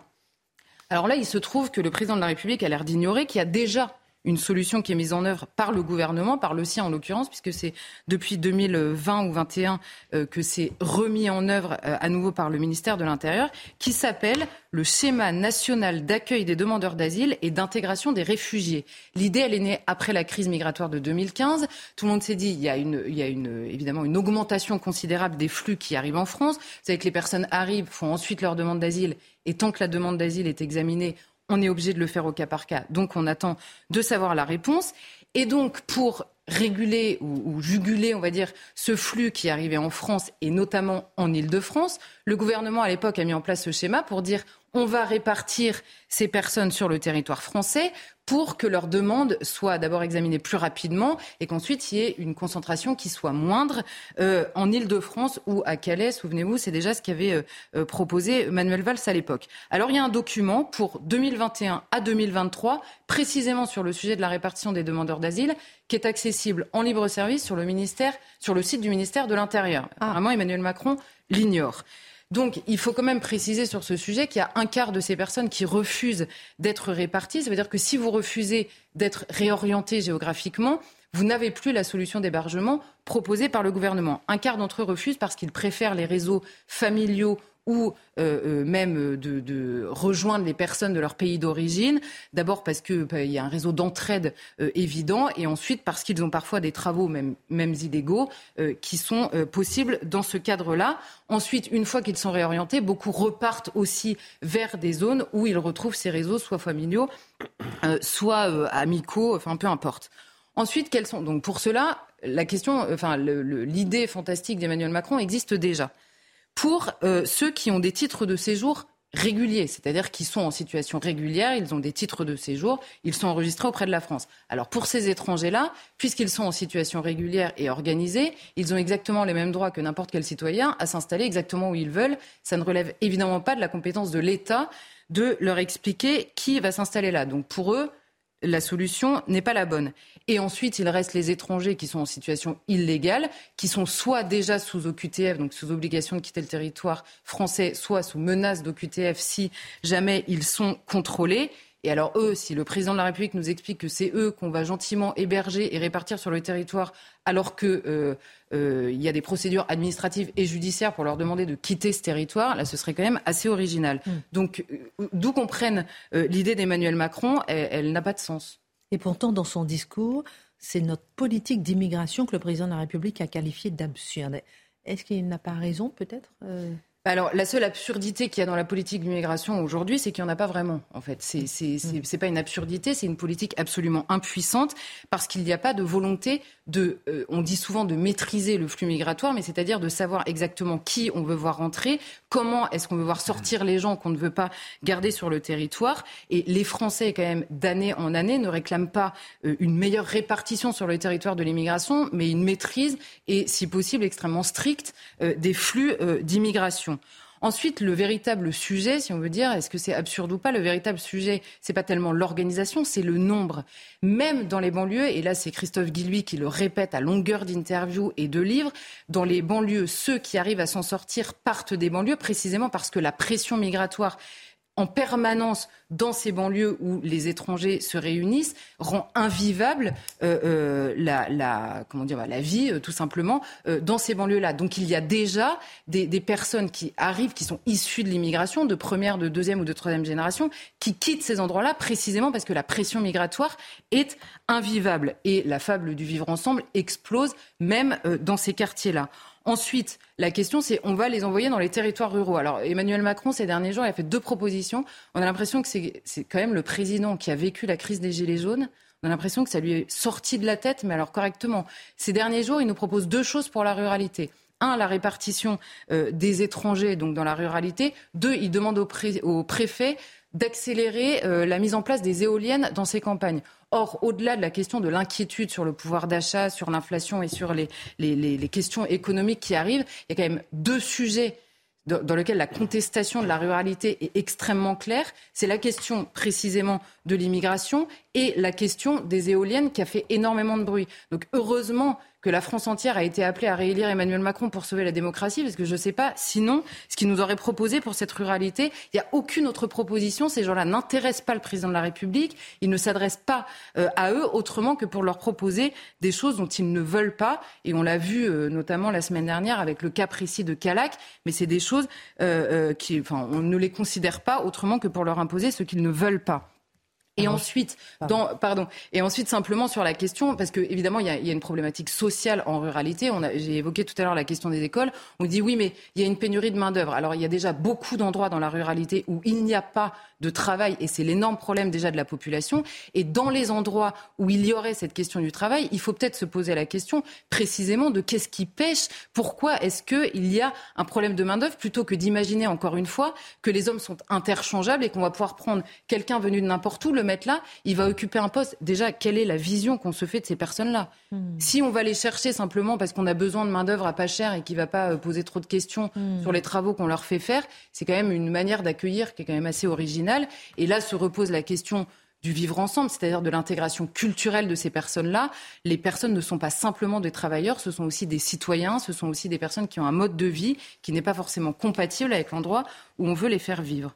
Alors là, il se trouve que le président de la République a l'air d'ignorer qu'il y a déjà une solution qui est mise en œuvre par le gouvernement, par le sien en l'occurrence, puisque c'est depuis 2020 ou 2021 euh, que c'est remis en œuvre euh, à nouveau par le ministère de l'Intérieur, qui s'appelle le schéma national d'accueil des demandeurs d'asile et d'intégration des réfugiés. L'idée, elle est née après la crise migratoire de 2015. Tout le monde s'est dit, il y a, une, évidemment une augmentation considérable des flux qui arrivent en France. Vous savez que les personnes arrivent, font ensuite leur demande d'asile, et tant que la demande d'asile est examinée, on est obligé de le faire au cas par cas. Donc on attend de savoir la réponse. Et donc pour réguler ou, juguler, on va dire, ce flux qui arrivait en France et notamment en Ile-de-France, le gouvernement à l'époque a mis en place ce schéma pour dire on va répartir ces personnes sur le territoire français pour que leurs demandes soient d'abord examinées plus rapidement et qu'ensuite il y ait une concentration qui soit moindre euh, en Ile-de-France ou à Calais. Souvenez-vous, c'est déjà ce qu'avait euh, euh, proposé Manuel Valls à l'époque. Alors il y a un document pour 2021 à 2023, précisément sur le sujet de la répartition des demandeurs d'asile, qui est accessible en libre service sur le ministère, sur le site du ministère de l'Intérieur. Ah. Vraiment, Emmanuel Macron l'ignore. Donc, il faut quand même préciser sur ce sujet qu'il y a un quart de ces personnes qui refusent d'être réparties. Ça veut dire que si vous refusez d'être réorienté géographiquement, vous n'avez plus la solution d'hébergement proposée par le gouvernement. Un quart d'entre eux refusent parce qu'ils préfèrent les réseaux familiaux ou euh, euh, même de, rejoindre les personnes de leur pays d'origine. D'abord parce qu'il bah, y a un réseau d'entraide euh, évident et ensuite parce qu'ils ont parfois des travaux, même, même illégaux, qui sont possibles dans ce cadre-là. Ensuite, une fois qu'ils sont réorientés, beaucoup repartent aussi vers des zones où ils retrouvent ces réseaux, soit familiaux, soit amicaux, enfin peu importe. Ensuite, quels sont donc pour cela la question, enfin l'idée fantastique d'Emmanuel Macron existe déjà pour euh, ceux qui ont des titres de séjour réguliers, c'est-à-dire qui sont en situation régulière, ils ont des titres de séjour, ils sont enregistrés auprès de la France. Alors pour ces étrangers-là, puisqu'ils sont en situation régulière et organisée, ils ont exactement les mêmes droits que n'importe quel citoyen à s'installer exactement où ils veulent. Ça ne relève évidemment pas de la compétence de l'État de leur expliquer qui va s'installer là. Donc pour eux, la solution n'est pas la bonne. Et ensuite, il reste les étrangers qui sont en situation illégale, qui sont soit déjà sous OQTF, donc sous obligation de quitter le territoire français, soit sous menace d'OQTF si jamais ils sont contrôlés. Et alors eux, si le président de la République nous explique que c'est eux qu'on va gentiment héberger et répartir sur le territoire, alors qu'il euh, euh, y a des procédures administratives et judiciaires pour leur demander de quitter ce territoire, là, ce serait quand même assez original. Hmm. Donc, euh, d'où qu'on prenne l'idée d'Emmanuel Macron, elle, n'a pas de sens. Et pourtant, dans son discours, c'est notre politique d'immigration que le président de la République a qualifiée d'absurde. Est-ce qu'il n'a pas raison, peut-être bah alors, la seule absurdité qu'il y a dans la politique d'immigration aujourd'hui, c'est qu'il n'y en a pas vraiment, en fait. C'est, c'est, c'est, c'est pas une absurdité, c'est une politique absolument impuissante parce qu'il n'y a pas de volonté de, euh, on dit souvent de maîtriser le flux migratoire, mais c'est-à-dire de savoir exactement qui on veut voir rentrer, comment est-ce qu'on veut voir sortir les gens qu'on ne veut pas garder sur le territoire. Et les Français, quand même, d'année en année, ne réclament pas euh, une meilleure répartition sur le territoire de l'immigration, mais une maîtrise et, si possible, extrêmement stricte euh, des flux d'immigration. Ensuite, le véritable sujet, si on veut dire, est-ce que c'est absurde ou pas, le véritable sujet, c'est pas tellement l'organisation, c'est le nombre. Même dans les banlieues, et là c'est Christophe Guilluy qui le répète à longueur d'interviews et de livres, dans les banlieues, ceux qui arrivent à s'en sortir partent des banlieues précisément parce que la pression migratoire en permanence dans ces banlieues où les étrangers se réunissent rend invivable euh, euh, la, la, comment dire, la vie, euh, tout simplement, dans ces banlieues-là. Donc il y a déjà des, des, personnes qui arrivent, qui sont issues de l'immigration, de première, de deuxième ou de troisième génération, qui quittent ces endroits-là précisément parce que la pression migratoire est invivable. Et la fable du vivre ensemble explose même dans ces quartiers-là. Ensuite, la question, c'est on va les envoyer dans les territoires ruraux. Alors, Emmanuel Macron, ces derniers jours, il a fait deux propositions. On a l'impression que c'est quand même le président qui a vécu la crise des Gilets jaunes. On a l'impression que ça lui est sorti de la tête, mais alors correctement. Ces derniers jours, il nous propose deux choses pour la ruralité. Un, la répartition euh, des étrangers donc dans la ruralité. Deux, il demande au, préfet d'accélérer euh, la mise en place des éoliennes dans ces campagnes. Or, au-delà de la question de l'inquiétude sur le pouvoir d'achat, sur l'inflation et sur les, les, questions économiques qui arrivent, il y a quand même deux sujets dans, lesquels la contestation de la ruralité est extrêmement claire. C'est la question précisément de l'immigration et la question des éoliennes qui a fait énormément de bruit. Donc heureusement que la France entière a été appelée à réélire Emmanuel Macron pour sauver la démocratie, parce que je ne sais pas, sinon, ce qu'il nous aurait proposé pour cette ruralité, il n'y a aucune autre proposition. Ces gens-là n'intéressent pas le président de la République, ils ne s'adressent pas euh, à eux autrement que pour leur proposer des choses dont ils ne veulent pas. Et on l'a vu euh, notamment la semaine dernière avec le cas précis de Calac, mais c'est des choses euh, qui, enfin, on ne les considère pas autrement que pour leur imposer ce qu'ils ne veulent pas. Et ensuite, dans, pardon, et ensuite simplement sur la question, parce que évidemment il y a, il y a une problématique sociale en ruralité. On a, j'ai évoqué tout à l'heure la question des écoles. On dit oui, mais il y a une pénurie de main d'œuvre. Alors il y a déjà beaucoup d'endroits dans la ruralité où il n'y a pas de travail, et c'est l'énorme problème déjà de la population. Et dans les endroits où il y aurait cette question du travail, il faut peut-être se poser la question précisément de qu'est-ce qui pêche, pourquoi est-ce qu'il y a un problème de main-d'œuvre, plutôt que d'imaginer encore une fois que les hommes sont interchangeables et qu'on va pouvoir prendre quelqu'un venu de n'importe où, le mettre là, il va occuper un poste. Déjà, quelle est la vision qu'on se fait de ces personnes-là hmm. Si on va les chercher simplement parce qu'on a besoin de main-d'œuvre à pas cher et qui ne va pas euh, poser trop de questions hmm. sur les travaux qu'on leur fait faire, c'est quand même une manière d'accueillir qui est quand même assez originale et là se repose la question du vivre ensemble, c'est-à-dire de l'intégration culturelle de ces personnes-là. Les personnes ne sont pas simplement des travailleurs, ce sont aussi des citoyens, ce sont aussi des personnes qui ont un mode de vie qui n'est pas forcément compatible avec l'endroit où on veut les faire vivre.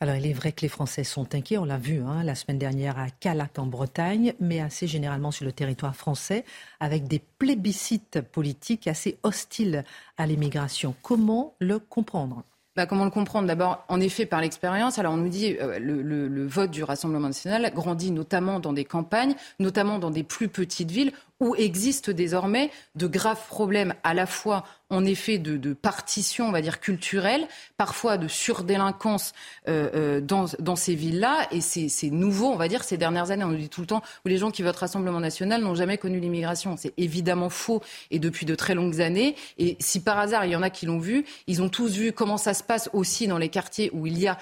Alors, il est vrai que les Français sont inquiets, on l'a vu hein, la semaine dernière à Calac en Bretagne, mais assez généralement sur le territoire français, avec des plébiscites politiques assez hostiles à l'immigration. Comment le comprendre? Bah, comment le comprendre? D'abord, en effet, par l'expérience. Alors, on nous dit euh, le, le, vote du Rassemblement national grandit notamment dans des campagnes, notamment dans des plus petites villes où existent désormais de graves problèmes à la fois en effet de, de partition, on va dire, culturelle, parfois de surdélinquance euh, euh, dans, dans ces villes-là. Et c'est nouveau, on va dire, ces dernières années. On nous dit tout le temps où les gens qui votent Rassemblement national n'ont jamais connu l'immigration. C'est évidemment faux et depuis de très longues années. Et si par hasard, il y en a qui l'ont vu, ils ont tous vu comment ça se passe aussi dans les quartiers où il y a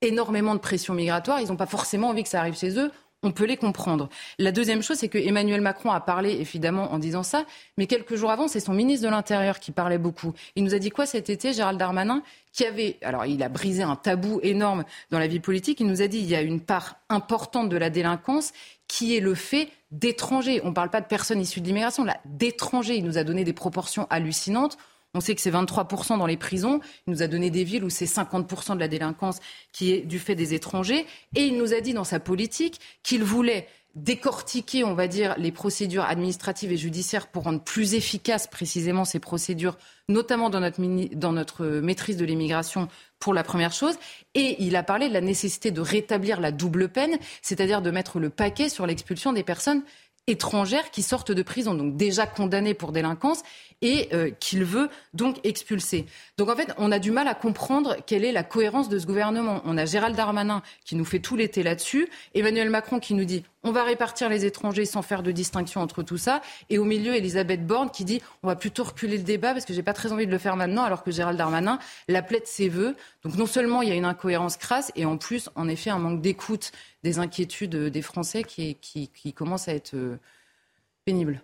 énormément de pression migratoire. Ils n'ont pas forcément envie que ça arrive chez eux on peut les comprendre. La deuxième chose, c'est que Emmanuel Macron a parlé, évidemment, en disant ça, mais quelques jours avant, c'est son ministre de l'Intérieur qui parlait beaucoup. Il nous a dit quoi cet été, Gérald Darmanin qui avait, alors il a brisé un tabou énorme dans la vie politique, il nous a dit il y a une part importante de la délinquance qui est le fait d'étrangers. On ne parle pas de personnes issues de l'immigration, là, d'étrangers. Il nous a donné des proportions hallucinantes. On sait que c'est 23% dans les prisons. Il nous a donné des villes où c'est 50% de la délinquance qui est du fait des étrangers. Et il nous a dit dans sa politique qu'il voulait décortiquer, on va dire, les procédures administratives et judiciaires pour rendre plus efficaces précisément ces procédures, notamment dans notre, dans notre maîtrise de l'immigration pour la première chose. Et il a parlé de la nécessité de rétablir la double peine, c'est-à-dire de mettre le paquet sur l'expulsion des personnes étrangères qui sortent de prison, donc déjà condamnées pour délinquance, et euh, qu'il veut donc expulser. Donc en fait, on a du mal à comprendre quelle est la cohérence de ce gouvernement. On a Gérald Darmanin qui nous fait tout l'été là-dessus, Emmanuel Macron qui nous dit on va répartir les étrangers sans faire de distinction entre tout ça, et au milieu Elisabeth Borne qui dit on va plutôt reculer le débat parce que j'ai pas très envie de le faire maintenant, alors que Gérald Darmanin l'appelait de ses voeux. Donc non seulement il y a une incohérence crasse, et en plus, en effet, un manque d'écoute des inquiétudes des Français qui, qui, qui commence à être euh, pénible.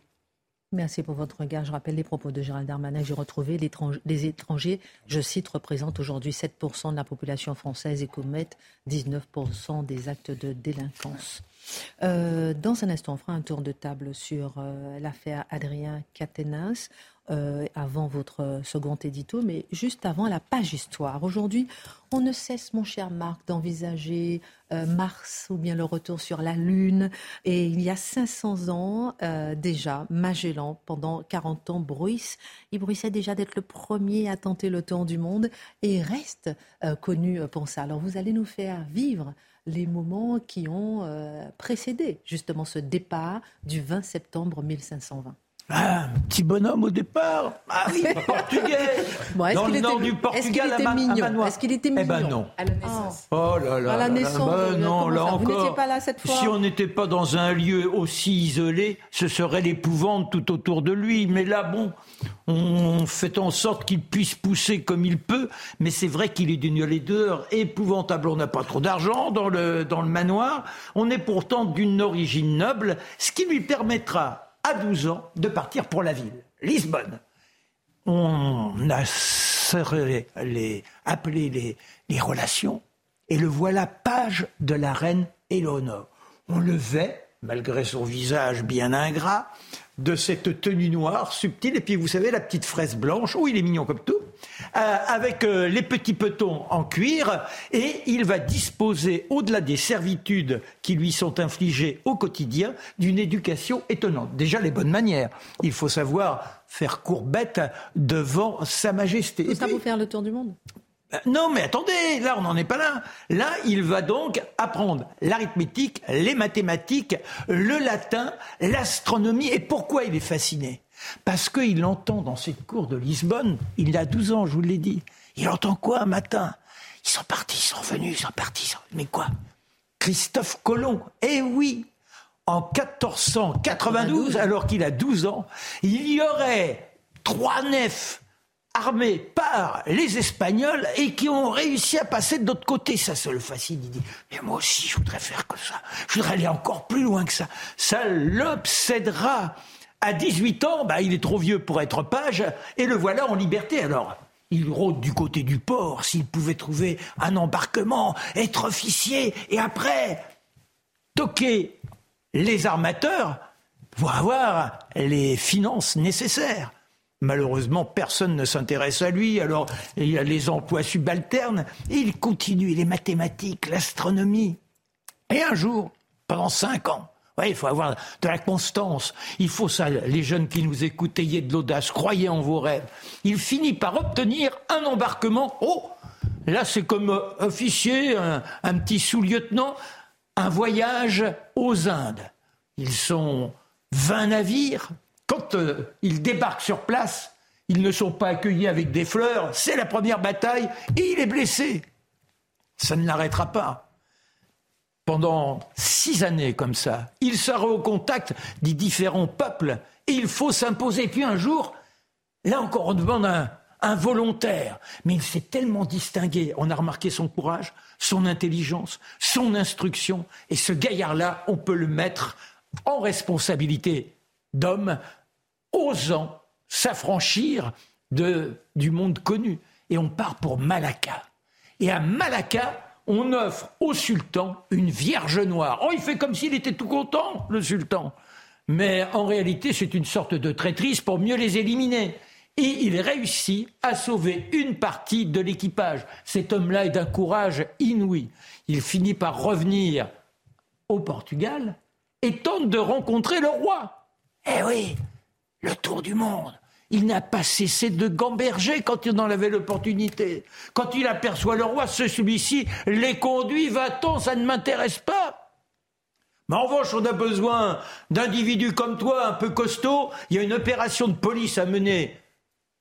Merci pour votre regard. Je rappelle les propos de Gérald Darmanin. J'ai retrouvé les étrangers, je cite, représentent aujourd'hui 7% de la population française et commettent 19% des actes de délinquance. Euh, dans un instant, on fera un tour de table sur euh, l'affaire Adrien Catenas. Euh, avant votre second édito, mais juste avant la page histoire. Aujourd'hui, on ne cesse, mon cher Marc, d'envisager euh, Mars ou bien le retour sur la Lune. Et il y a 500 ans euh, déjà, Magellan, pendant 40 ans, bruisse. Il bruissait déjà d'être le premier à tenter le tour du monde et reste connu pour ça. Alors vous allez nous faire vivre les moments qui ont précédé justement ce départ du 20 septembre 1520. Ah, un petit bonhomme au départ. Ah oui, portugais. Dans le nord du Portugal, était mignon? Est-ce qu'il était mignon Eh ben non. À la naissance. Oh, là là. À la naissance. Ben non, là ça? encore. Vous pas là cette fois Si on n'était pas dans un lieu aussi isolé, ce serait l'épouvante tout autour de lui. Mais là, bon, on fait en sorte qu'il puisse pousser comme il peut. Mais c'est vrai qu'il est d'une laideur épouvantable. On n'a pas trop d'argent dans le, dans le manoir. On est pourtant d'une origine noble, ce qui lui permettra à 12 ans de partir pour la ville, Lisbonne. On a les, appelé les, relations et le voilà page de la reine Éléonore. On le vait, malgré son visage bien ingrat, de cette tenue noire subtile. Et puis, vous savez, la petite fraise blanche, où il est mignon comme tout, euh, avec euh, les petits petons en cuir. Et il va disposer, au-delà des servitudes qui lui sont infligées au quotidien, d'une éducation étonnante. Déjà, les bonnes manières. Il faut savoir faire courbette devant Sa Majesté. Tout ça pour faire le tour du monde euh, non, mais attendez, là, on n'en est pas là. Là, il va donc apprendre l'arithmétique, les mathématiques, le latin, l'astronomie. Et pourquoi il est fasciné? Parce qu'il entend dans cette cour de Lisbonne, il a 12 ans, je vous l'ai dit, il entend quoi un matin? Ils sont partis, ils sont venus, ils sont partis. Ils sont... Mais quoi? Christophe Colomb. Eh oui En 1492, alors qu'il a 12 ans, il y aurait trois nefs armés par les Espagnols et qui ont réussi à passer de l'autre côté. Ça, se le fascine. Il dit, mais moi aussi, je voudrais faire que ça. Je voudrais aller encore plus loin que ça. Ça l'obsédera. À 18 ans, bah, il est trop vieux pour être page, et le voilà en liberté. Alors, il rôde du côté du port, s'il pouvait trouver un embarquement, être officier, et après, toquer les armateurs pour avoir les finances nécessaires. Malheureusement, personne ne s'intéresse à lui, alors il y a les emplois subalternes, il continue les mathématiques, l'astronomie. Et un jour, pendant cinq ans, il faut avoir de la constance. Il faut ça, les jeunes qui nous écoutent, ayez de l'audace, croyez en vos rêves. Il finit par obtenir un embarquement. Oh, là c'est comme euh, officier, un, petit sous-lieutenant, un voyage aux Indes. Ils sont 20 navires, quand euh, ils débarquent sur place, ils ne sont pas accueillis avec des fleurs, c'est la première bataille et il est blessé. Ça ne l'arrêtera pas. Pendant six années comme ça, il sera au contact des différents peuples et il faut s'imposer. Puis un jour, là encore, on demande un, un volontaire. Mais il s'est tellement distingué. On a remarqué son courage, son intelligence, son instruction. Et ce gaillard-là, on peut le mettre en responsabilité d'homme osant s'affranchir du monde connu. Et on part pour Malacca. Et à Malacca, on offre au sultan une vierge noire. Oh, il fait comme s'il était tout content, le sultan. Mais en réalité, c'est une sorte de traîtrise pour mieux les éliminer. Et il réussit à sauver une partie de l'équipage. Cet homme-là est d'un courage inouï. Il finit par revenir au Portugal et tente de rencontrer le roi. Eh oui, le tour du monde. Il n'a pas cessé de gamberger quand il en avait l'opportunité. Quand il aperçoit le roi, celui-ci les conduit, va-t-on, ça ne m'intéresse pas. Mais en revanche, on a besoin d'individus comme toi, un peu costauds. Il y a une opération de police à mener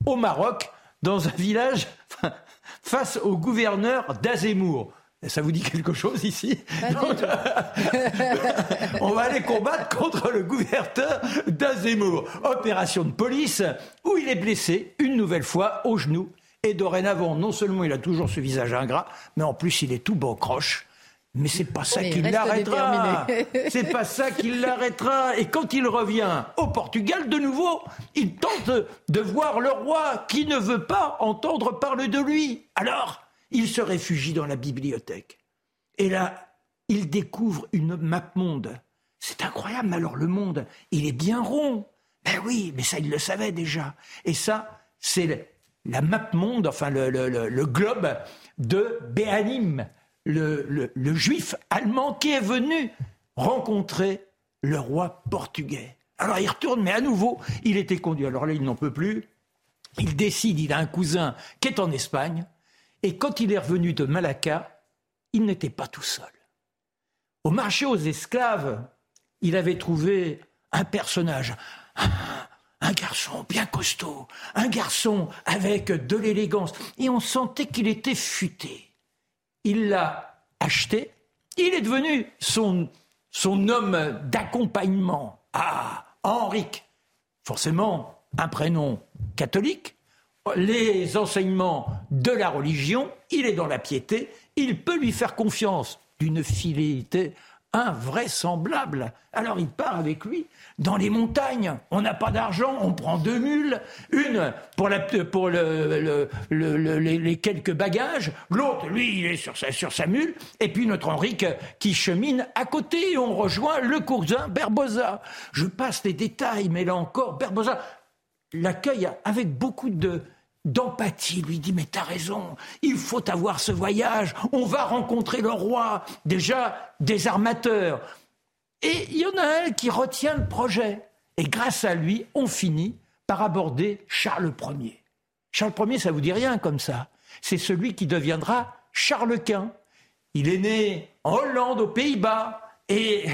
au Maroc, dans un village, face au gouverneur d'Azemmour. Ça vous dit quelque chose ici? On va aller combattre contre le gouverneur d'Azemmour. Opération de police où il est blessé une nouvelle fois au genou. Et dorénavant, non seulement il a toujours ce visage ingrat, mais en plus il est tout beau croche. Mais c'est pas ça qui l'arrêtera. C'est pas ça qui l'arrêtera. Et quand il revient au Portugal, de nouveau, il tente de voir le roi qui ne veut pas entendre parler de lui. Alors, il se réfugie dans la bibliothèque. Et là, il découvre une map monde. C'est incroyable, mais alors le monde, il est bien rond. Ben oui, mais ça, il le savait déjà. Et ça, c'est la map monde, enfin le, globe de Béanim, le, le juif allemand qui est venu rencontrer le roi portugais. Alors il retourne, mais à nouveau, il était conduit. Alors là, il n'en peut plus. Il décide, il a un cousin qui est en Espagne. Et quand il est revenu de Malacca, il n'était pas tout seul. Au marché aux esclaves, il avait trouvé un personnage, un, garçon bien costaud, un garçon avec de l'élégance, et on sentait qu'il était futé. Il l'a acheté, il est devenu son, son homme d'accompagnement. Ah, Henrique, forcément un prénom catholique, les enseignements de la religion, il est dans la piété, il peut lui faire confiance d'une fidélité invraisemblable. Alors il part avec lui dans les montagnes. On n'a pas d'argent, on prend deux mules, une pour, les, quelques bagages, l'autre, lui, il est sur sa, sur sa mule, et puis notre Henrique qui chemine à côté. On rejoint le cousin Berbosa. Je passe les détails, mais là encore, Berbosa l'accueille avec beaucoup de, d'empathie, lui dit Mais t'as raison, il faut avoir ce voyage, on va rencontrer le roi, déjà des armateurs. Et il y en a un qui retient le projet. Et grâce à lui, on finit par aborder Charles Ier. Charles Ier, ça vous dit rien comme ça. C'est celui qui deviendra Charles Quint. Il est né en Hollande, aux Pays-Bas. Et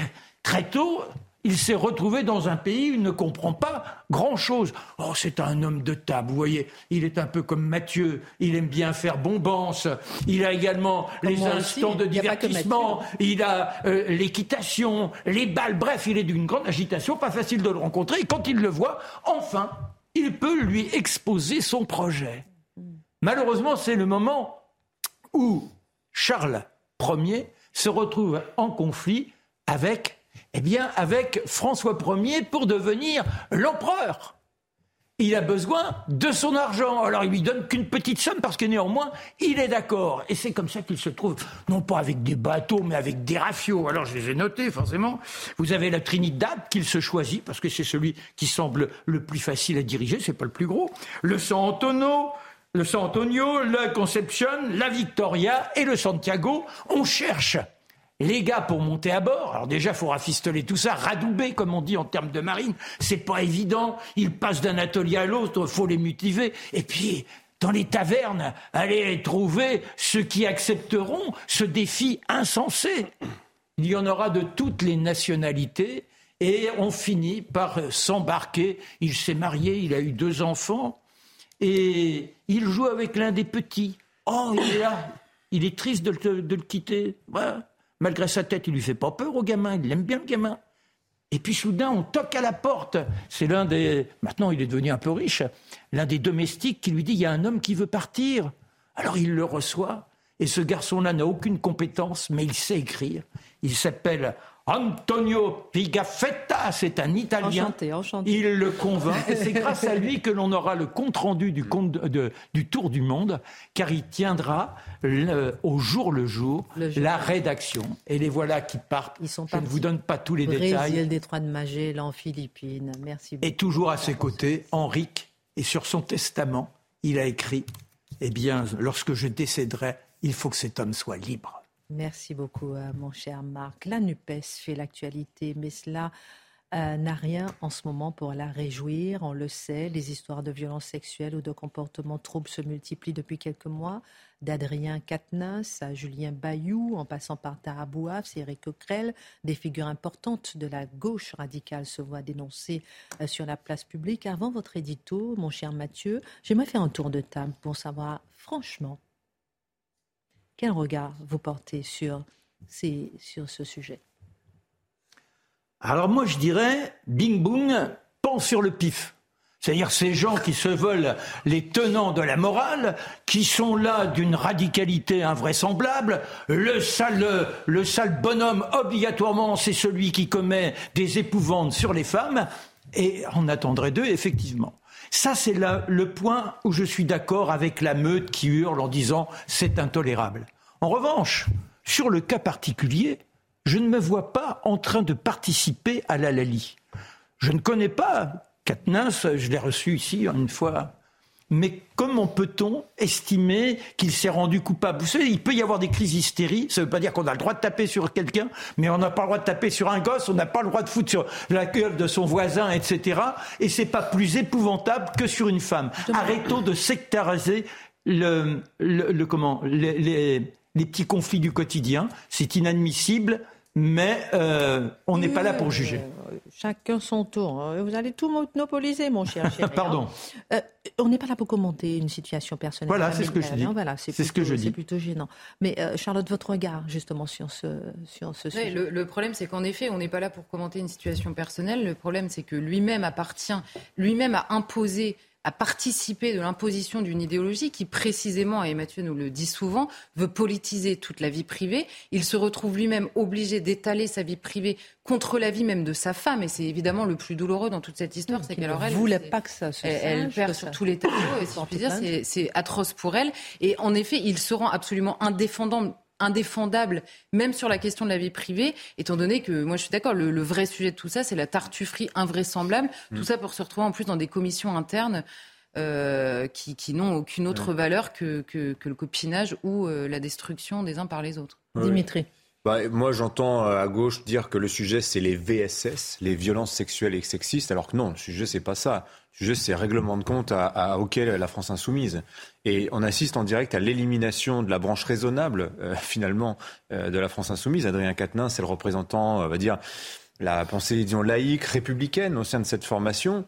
très tôt, il s'est retrouvé dans un pays où il ne comprend pas grand-chose. Oh, c'est un homme de table, vous voyez. Il est un peu comme Mathieu. Il aime bien faire bombance. Il a également les instants de divertissement. Il a euh, l'équitation, les balles. Bref, il est d'une grande agitation. Pas facile de le rencontrer. Et quand il le voit, enfin, il peut lui exposer son projet. Malheureusement, c'est le moment où Charles Ier se retrouve en conflit avec eh bien, avec François Ier pour devenir l'empereur. Il a besoin de son argent. Alors il lui donne qu'une petite somme parce que néanmoins, il est d'accord. Et c'est comme ça qu'il se trouve, non pas avec des bateaux, mais avec des rafios. Alors je les ai notés, forcément. Vous avez la Trinidad qu'il se choisit parce que c'est celui qui semble le plus facile à diriger, c'est pas le plus gros. Le San Antonio, le San la Conception, la Victoria et le Santiago. On cherche les gars pour monter à bord, alors déjà faut rafistoler tout ça, radouber comme on dit en termes de marine, c'est pas évident. Ils passent d'un atelier à l'autre, faut les motiver. Et puis dans les tavernes, aller trouver ceux qui accepteront ce défi insensé. Il y en aura de toutes les nationalités et on finit par s'embarquer. Il s'est marié, il a eu deux enfants et il joue avec l'un des petits. Oh, il est là. Il est triste de le, quitter. Malgré sa tête, il lui fait pas peur au gamin, il aime bien le gamin. Et puis soudain, on toque à la porte. C'est l'un des. Maintenant, il est devenu un peu riche. L'un des domestiques qui lui dit il y a un homme qui veut partir. Alors il le reçoit. Et ce garçon-là n'a aucune compétence, mais il sait écrire. Il s'appelle Antonio Pigafetta, c'est un Italien. Enchanté, enchanté. Il le convainc et c'est grâce à lui que l'on aura le compte-rendu du, du, Tour du Monde, car il tiendra au jour le jour la rédaction. Et les voilà qui partent. Ils sont Je ne vous donne pas tous les Brésil, détails. le détroit de Philippines. Merci beaucoup. Et toujours à ses côtés, Henrique, et sur son testament, il a écrit Eh bien, lorsque je décéderai, il faut que cet homme soit libre. Merci beaucoup, euh, mon cher Marc. La NUPES fait l'actualité, mais cela euh, n'a rien en ce moment pour la réjouir. On le sait, les histoires de violences sexuelles ou de comportements troubles se multiplient depuis quelques mois. D'Adrien Quatennens à Julien Bayou, en passant par Tara Bouaf, Eric Coquerel, des figures importantes de la gauche radicale se voient dénoncées euh, sur la place publique. Avant votre édito, mon cher Mathieu, j'aimerais faire un tour de table pour savoir franchement quel regard vous portez sur, sur ce sujet? Alors moi je dirais, bing boom, pense sur le pif. C'est-à-dire ces gens qui se veulent les tenants de la morale, qui sont là d'une radicalité invraisemblable. Le sale, le sale bonhomme, obligatoirement, c'est celui qui commet des épouvantes sur les femmes. Et on attendrait d'eux, effectivement. Ça, c'est le point où je suis d'accord avec la meute qui hurle en disant c'est intolérable. En revanche, sur le cas particulier, je ne me vois pas en train de participer à la Lali. Je ne connais pas Katniss, je l'ai reçu ici une fois. Mais comment peut-on estimer qu'il s'est rendu coupable? Vous savez, il peut y avoir des crises hystérie. Ça ne veut pas dire qu'on a le droit de taper sur quelqu'un, mais on n'a pas le droit de taper sur un gosse, on n'a pas le droit de foutre sur la gueule de son voisin, etc. Et c'est pas plus épouvantable que sur une femme. Arrêtons de sectariser le, le, comment, les, les petits conflits du quotidien. C'est inadmissible mais euh, on n'est pas là pour juger. Euh, chacun son tour. Hein. Vous allez tout monopoliser, mon cher chéri. Pardon. Euh, on n'est pas là pour commenter une situation personnelle. Voilà, c'est ce que je dis. Voilà, c'est ce que je dis. C'est plutôt gênant. Mais Charlotte, votre regard justement sur ce, sur ce sujet. Le, le, problème, c'est qu'en effet, on n'est pas là pour commenter une situation personnelle. Le problème, c'est que lui-même appartient, lui-même a imposé à participer de l'imposition d'une idéologie qui, précisément, et Mathieu nous le dit souvent, veut politiser toute la vie privée. Il se retrouve lui-même obligé d'étaler sa vie privée contre la vie même de sa femme. Et c'est évidemment le plus douloureux dans toute cette histoire. C'est qu'alors elle. voulait pas que ça se Elle, elle perd sur tous les tableaux. Et si je puis dire, c'est atroce pour elle. Et en effet, il se rend absolument indéfendant indéfendable, même sur la question de la vie privée, étant donné que, moi je suis d'accord, le, vrai sujet de tout ça, c'est la tartufferie invraisemblable. Tout mm. ça pour se retrouver en plus dans des commissions internes. Euh, qui, n'ont aucune autre valeur que, que, le copinage ou euh, la destruction des uns par les autres. Dimitri. Bah, moi, j'entends euh, à gauche dire que le sujet, c'est les VSS, les violences sexuelles et sexistes, alors que non, le sujet, c'est pas ça. Le sujet, c'est règlement de compte à, auquel la France insoumise. Et on assiste en direct à l'élimination de la branche raisonnable, euh, finalement, euh, de la France insoumise. Adrien Quatennens, c'est le représentant, on va dire, la pensée, disons, laïque, républicaine au sein de cette formation.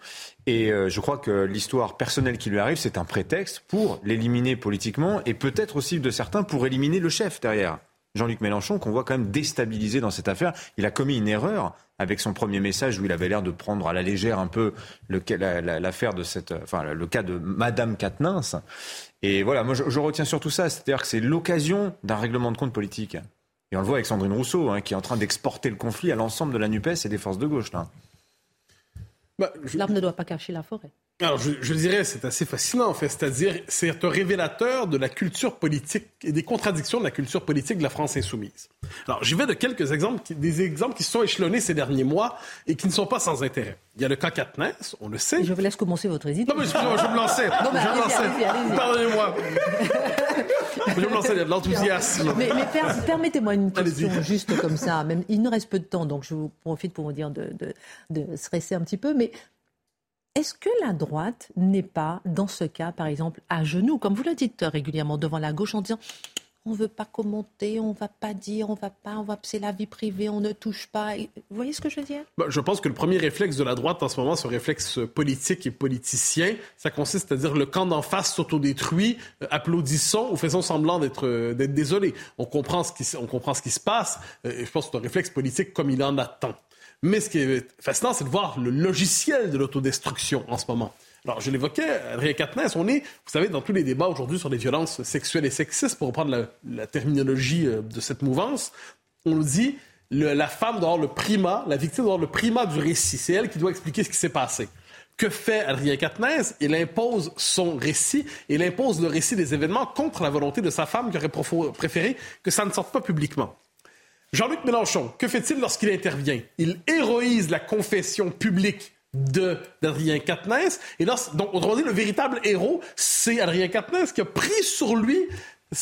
Et je crois que l'histoire personnelle qui lui arrive, c'est un prétexte pour l'éliminer politiquement et peut-être aussi de certains pour éliminer le chef derrière. Jean-Luc Mélenchon, qu'on voit quand même déstabilisé dans cette affaire. Il a commis une erreur avec son premier message où il avait l'air de prendre à la légère un peu l'affaire de cette, enfin, le cas de Madame Katnins. Et voilà, moi, je, retiens surtout ça, c'est-à-dire que c'est l'occasion d'un règlement de compte politique. Et on le voit avec Sandrine Rousseau, hein, qui est en train d'exporter le conflit à l'ensemble de la NUPES et des forces de gauche, là. L'arbre ne doit pas cacher la forêt. Alors, je, je dirais, c'est assez fascinant, en fait. C'est-à-dire, c'est un révélateur de la culture politique et des contradictions de la culture politique de la France insoumise. Alors, j'y vais de quelques exemples, des exemples qui se sont échelonnés ces derniers mois et qui ne sont pas sans intérêt. Il y a le cas Katniss, on le sait. Je vous laisse commencer votre hésite. Non, mais je vais me lancer. Non, mais je vais me lancer. Pardonnez-moi. je vais me lancer, il y a de l'enthousiasme. Mais, mais permettez-moi une question juste comme ça. Même, il nous reste peu de temps, donc je vous profite pour vous dire de, de, de se rester un petit peu. Mais est-ce que la droite n'est pas, dans ce cas, par exemple, à genoux, comme vous le dites régulièrement devant la gauche, en disant on ne veut pas commenter, on ne va pas dire, on va pas, on va c'est la vie privée, on ne touche pas. Vous voyez ce que je veux dire? Bah, Je pense que le premier réflexe de la droite en ce moment, ce réflexe politique et politicien, ça consiste à dire le camp d'en face s'autodétruit, euh, applaudissons ou faisons semblant d'être euh, désolé. On comprend ce qui on comprend ce qui se passe. Euh, et je pense que c'est un réflexe politique comme il en a tant. Mais ce qui est fascinant, c'est de voir le logiciel de l'autodestruction en ce moment. Alors, je l'évoquais, Adrien Quatennens, on est, vous savez, dans tous les débats aujourd'hui sur les violences sexuelles et sexistes, pour reprendre la, terminologie euh, de cette mouvance, on nous dit la femme doit avoir le primat, la victime doit avoir le primat du récit. C'est elle qui doit expliquer ce qui s'est passé. Que fait Adrien Quatennens? Il impose son récit, il impose le récit des événements contre la volonté de sa femme qui aurait préféré que ça ne sorte pas publiquement. Jean-Luc Mélenchon, que fait-il lorsqu'il intervient? Il héroïse la confession publique d'Adrien Quatennens. Et donc, autrement dit, le véritable héros, c'est Adrien Quatennens qui a pris sur lui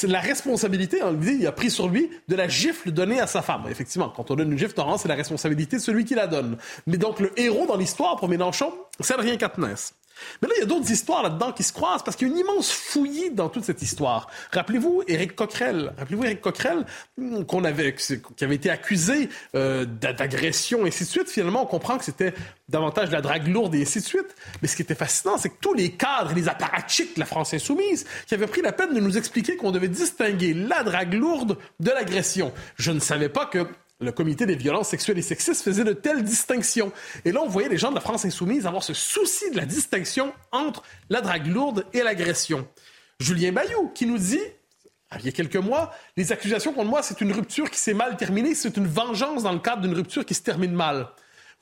la responsabilité, on dit, il a pris sur lui de la gifle donnée à sa femme. Effectivement, quand on donne une gifle, c'est la responsabilité de celui qui la donne. Mais donc, le héros dans l'histoire pour Mélenchon, c'est Adrien Quatennens. Mais là, il y a d'autres histoires là-dedans qui se croisent parce qu'il y a une immense fouillis dans toute cette histoire. Rappelez-vous Éric Coquerel. Rappelez-vous Coquerel hmm, avait, qui avait été accusé euh, d'agression et ainsi de suite. Finalement, on comprend que c'était davantage de la drague lourde et ainsi de suite. Mais ce qui était fascinant, c'est que tous les cadres et les apparatchiks de la France insoumise qui avaient pris la peine de nous expliquer qu'on devait distinguer la drague lourde de l'agression. Je ne savais pas que le comité des violences sexuelles et sexistes faisait de telles distinctions. Et là, on voyait les gens de la France insoumise avoir ce souci de la distinction entre la drague lourde et l'agression. Julien Bayou, qui nous dit, il y a quelques mois, les accusations contre moi, c'est une rupture qui s'est mal terminée, c'est une vengeance dans le cadre d'une rupture qui se termine mal.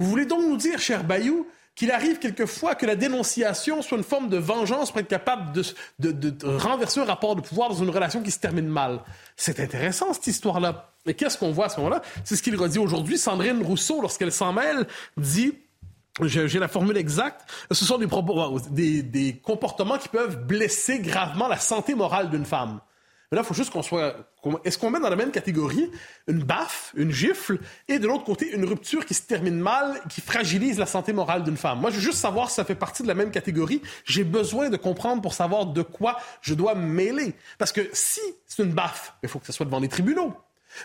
Vous voulez donc nous dire, cher Bayou, qu'il arrive quelquefois que la dénonciation soit une forme de vengeance pour être capable de, renverser un rapport de pouvoir dans une relation qui se termine mal. C'est intéressant, cette histoire-là. Mais qu'est-ce qu'on voit à ce moment-là? C'est ce qu'il redit aujourd'hui. Sandrine Rousseau, lorsqu'elle s'en mêle, dit j'ai la formule exacte. Ce sont des, comportements qui peuvent blesser gravement la santé morale d'une femme. Mais là, il faut juste qu'on soit. Est-ce qu'on met dans la même catégorie une baffe, une gifle, et de l'autre côté, une rupture qui se termine mal, qui fragilise la santé morale d'une femme? Moi, je veux juste savoir si ça fait partie de la même catégorie. J'ai besoin de comprendre pour savoir de quoi je dois mêler. Parce que si c'est une baffe, il faut que ce soit devant les tribunaux.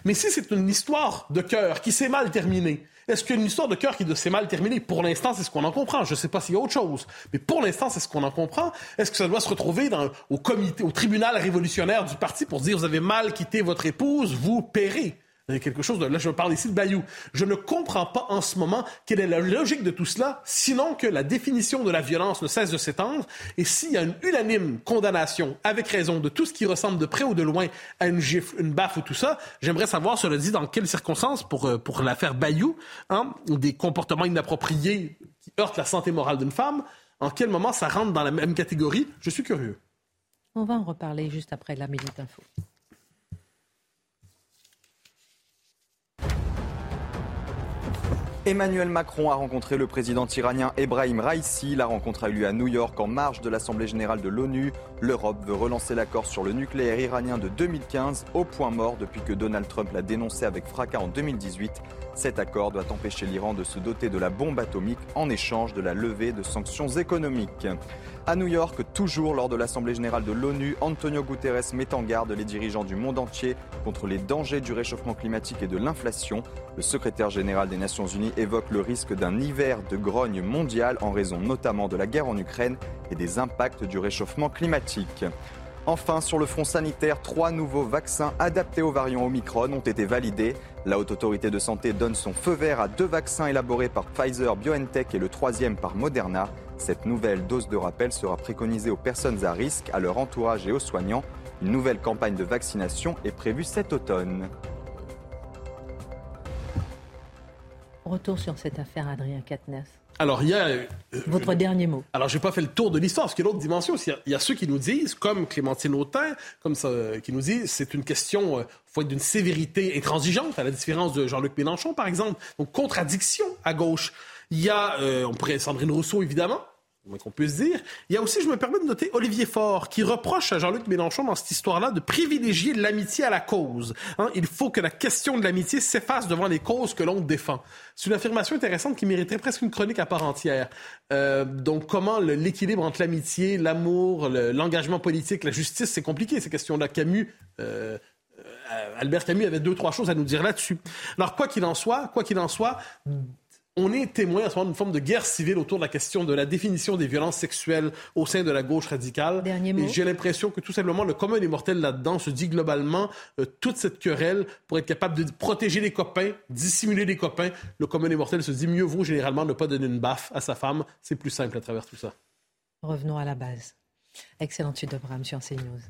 Mais si c'est une histoire de cœur qui s'est mal terminée, est-ce qu'il y a une histoire de cœur qui s'est mal terminée? Pour l'instant, c'est ce qu'on en comprend. Je ne sais pas s'il y a autre chose. Mais pour l'instant, c'est ce qu'on en comprend. Est-ce que ça doit se retrouver au comité, au tribunal révolutionnaire du parti pour dire vous avez mal quitté votre épouse, vous paierez? Quelque chose là, je parle ici de Bayou. Je ne comprends pas en ce moment quelle est la logique de tout cela, sinon que la définition de la violence ne cesse de s'étendre. Et s'il y a une unanime condamnation, avec raison, de tout ce qui ressemble de près ou de loin à une gifle, une baffe ou tout ça, j'aimerais savoir, cela dit, dans quelles circonstances, pour, euh, pour l'affaire Bayou, hein, des comportements inappropriés qui heurtent la santé morale d'une femme, en quel moment ça rentre dans la même catégorie, je suis curieux. On va en reparler juste après la Minute Info. Emmanuel Macron a rencontré le président iranien Ebrahim Raisi. La rencontre a eu lieu à New York en marge de l'Assemblée générale de l'ONU. L'Europe veut relancer l'accord sur le nucléaire iranien de 2015 au point mort depuis que Donald Trump l'a dénoncé avec fracas en 2018. Cet accord doit empêcher l'Iran de se doter de la bombe atomique en échange de la levée de sanctions économiques. À New York, toujours lors de l'Assemblée générale de l'ONU, Antonio Guterres met en garde les dirigeants du monde entier contre les dangers du réchauffement climatique et de l'inflation. Le secrétaire général des Nations Unies évoque le risque d'un hiver de grogne mondial en raison notamment de la guerre en Ukraine et des impacts du réchauffement climatique. Enfin, sur le front sanitaire, trois nouveaux vaccins adaptés aux variants Omicron ont été validés. La Haute Autorité de Santé donne son feu vert à deux vaccins élaborés par Pfizer BioNTech et le troisième par Moderna. Cette nouvelle dose de rappel sera préconisée aux personnes à risque, à leur entourage et aux soignants. Une nouvelle campagne de vaccination est prévue cet automne. Retour sur cette affaire, Adrien Quatennens. Alors, il y a. Euh, Votre dernier mot. Alors, je n'ai pas fait le tour de l'histoire, parce qu'il y a l'autre dimension. Il y, a ceux qui nous disent, comme Clémentine Autain, comme ça, euh, qui nous disent c'est une question, euh, faut être d'une sévérité intransigeante, à la différence de Jean-Luc Mélenchon, par exemple. Donc, contradiction à gauche. Il y a, on pourrait, Sandrine Rousseau, évidemment, qu'on puisse dire. Il y a aussi, je me permets de noter, Olivier Faure, qui reproche à Jean-Luc Mélenchon dans cette histoire-là de privilégier l'amitié à la cause. Hein. il faut que la question de l'amitié s'efface devant les causes que l'on défend. C'est une affirmation intéressante qui mériterait presque une chronique à part entière. Euh, donc, comment l'équilibre entre l'amitié, l'amour, l'engagement politique, la justice, c'est compliqué, ces questions-là. Camus... Euh, euh, Albert Camus avait deux, trois choses à nous dire là-dessus. Alors, quoi qu'il en soit, quoi qu'il en soit, on est témoin à ce moment d'une forme de guerre civile autour de la question de la définition des violences sexuelles au sein de la gauche radicale. Et j'ai l'impression que tout simplement le commun des mortels là-dedans se dit globalement euh, toute cette querelle pour être capable de protéger les copains, dissimuler les copains. Le commun des mortels se dit mieux vaut généralement ne pas donner une baffe à sa femme. C'est plus simple à travers tout ça. Revenons à la base. Excellente suite de Bram sur CNews.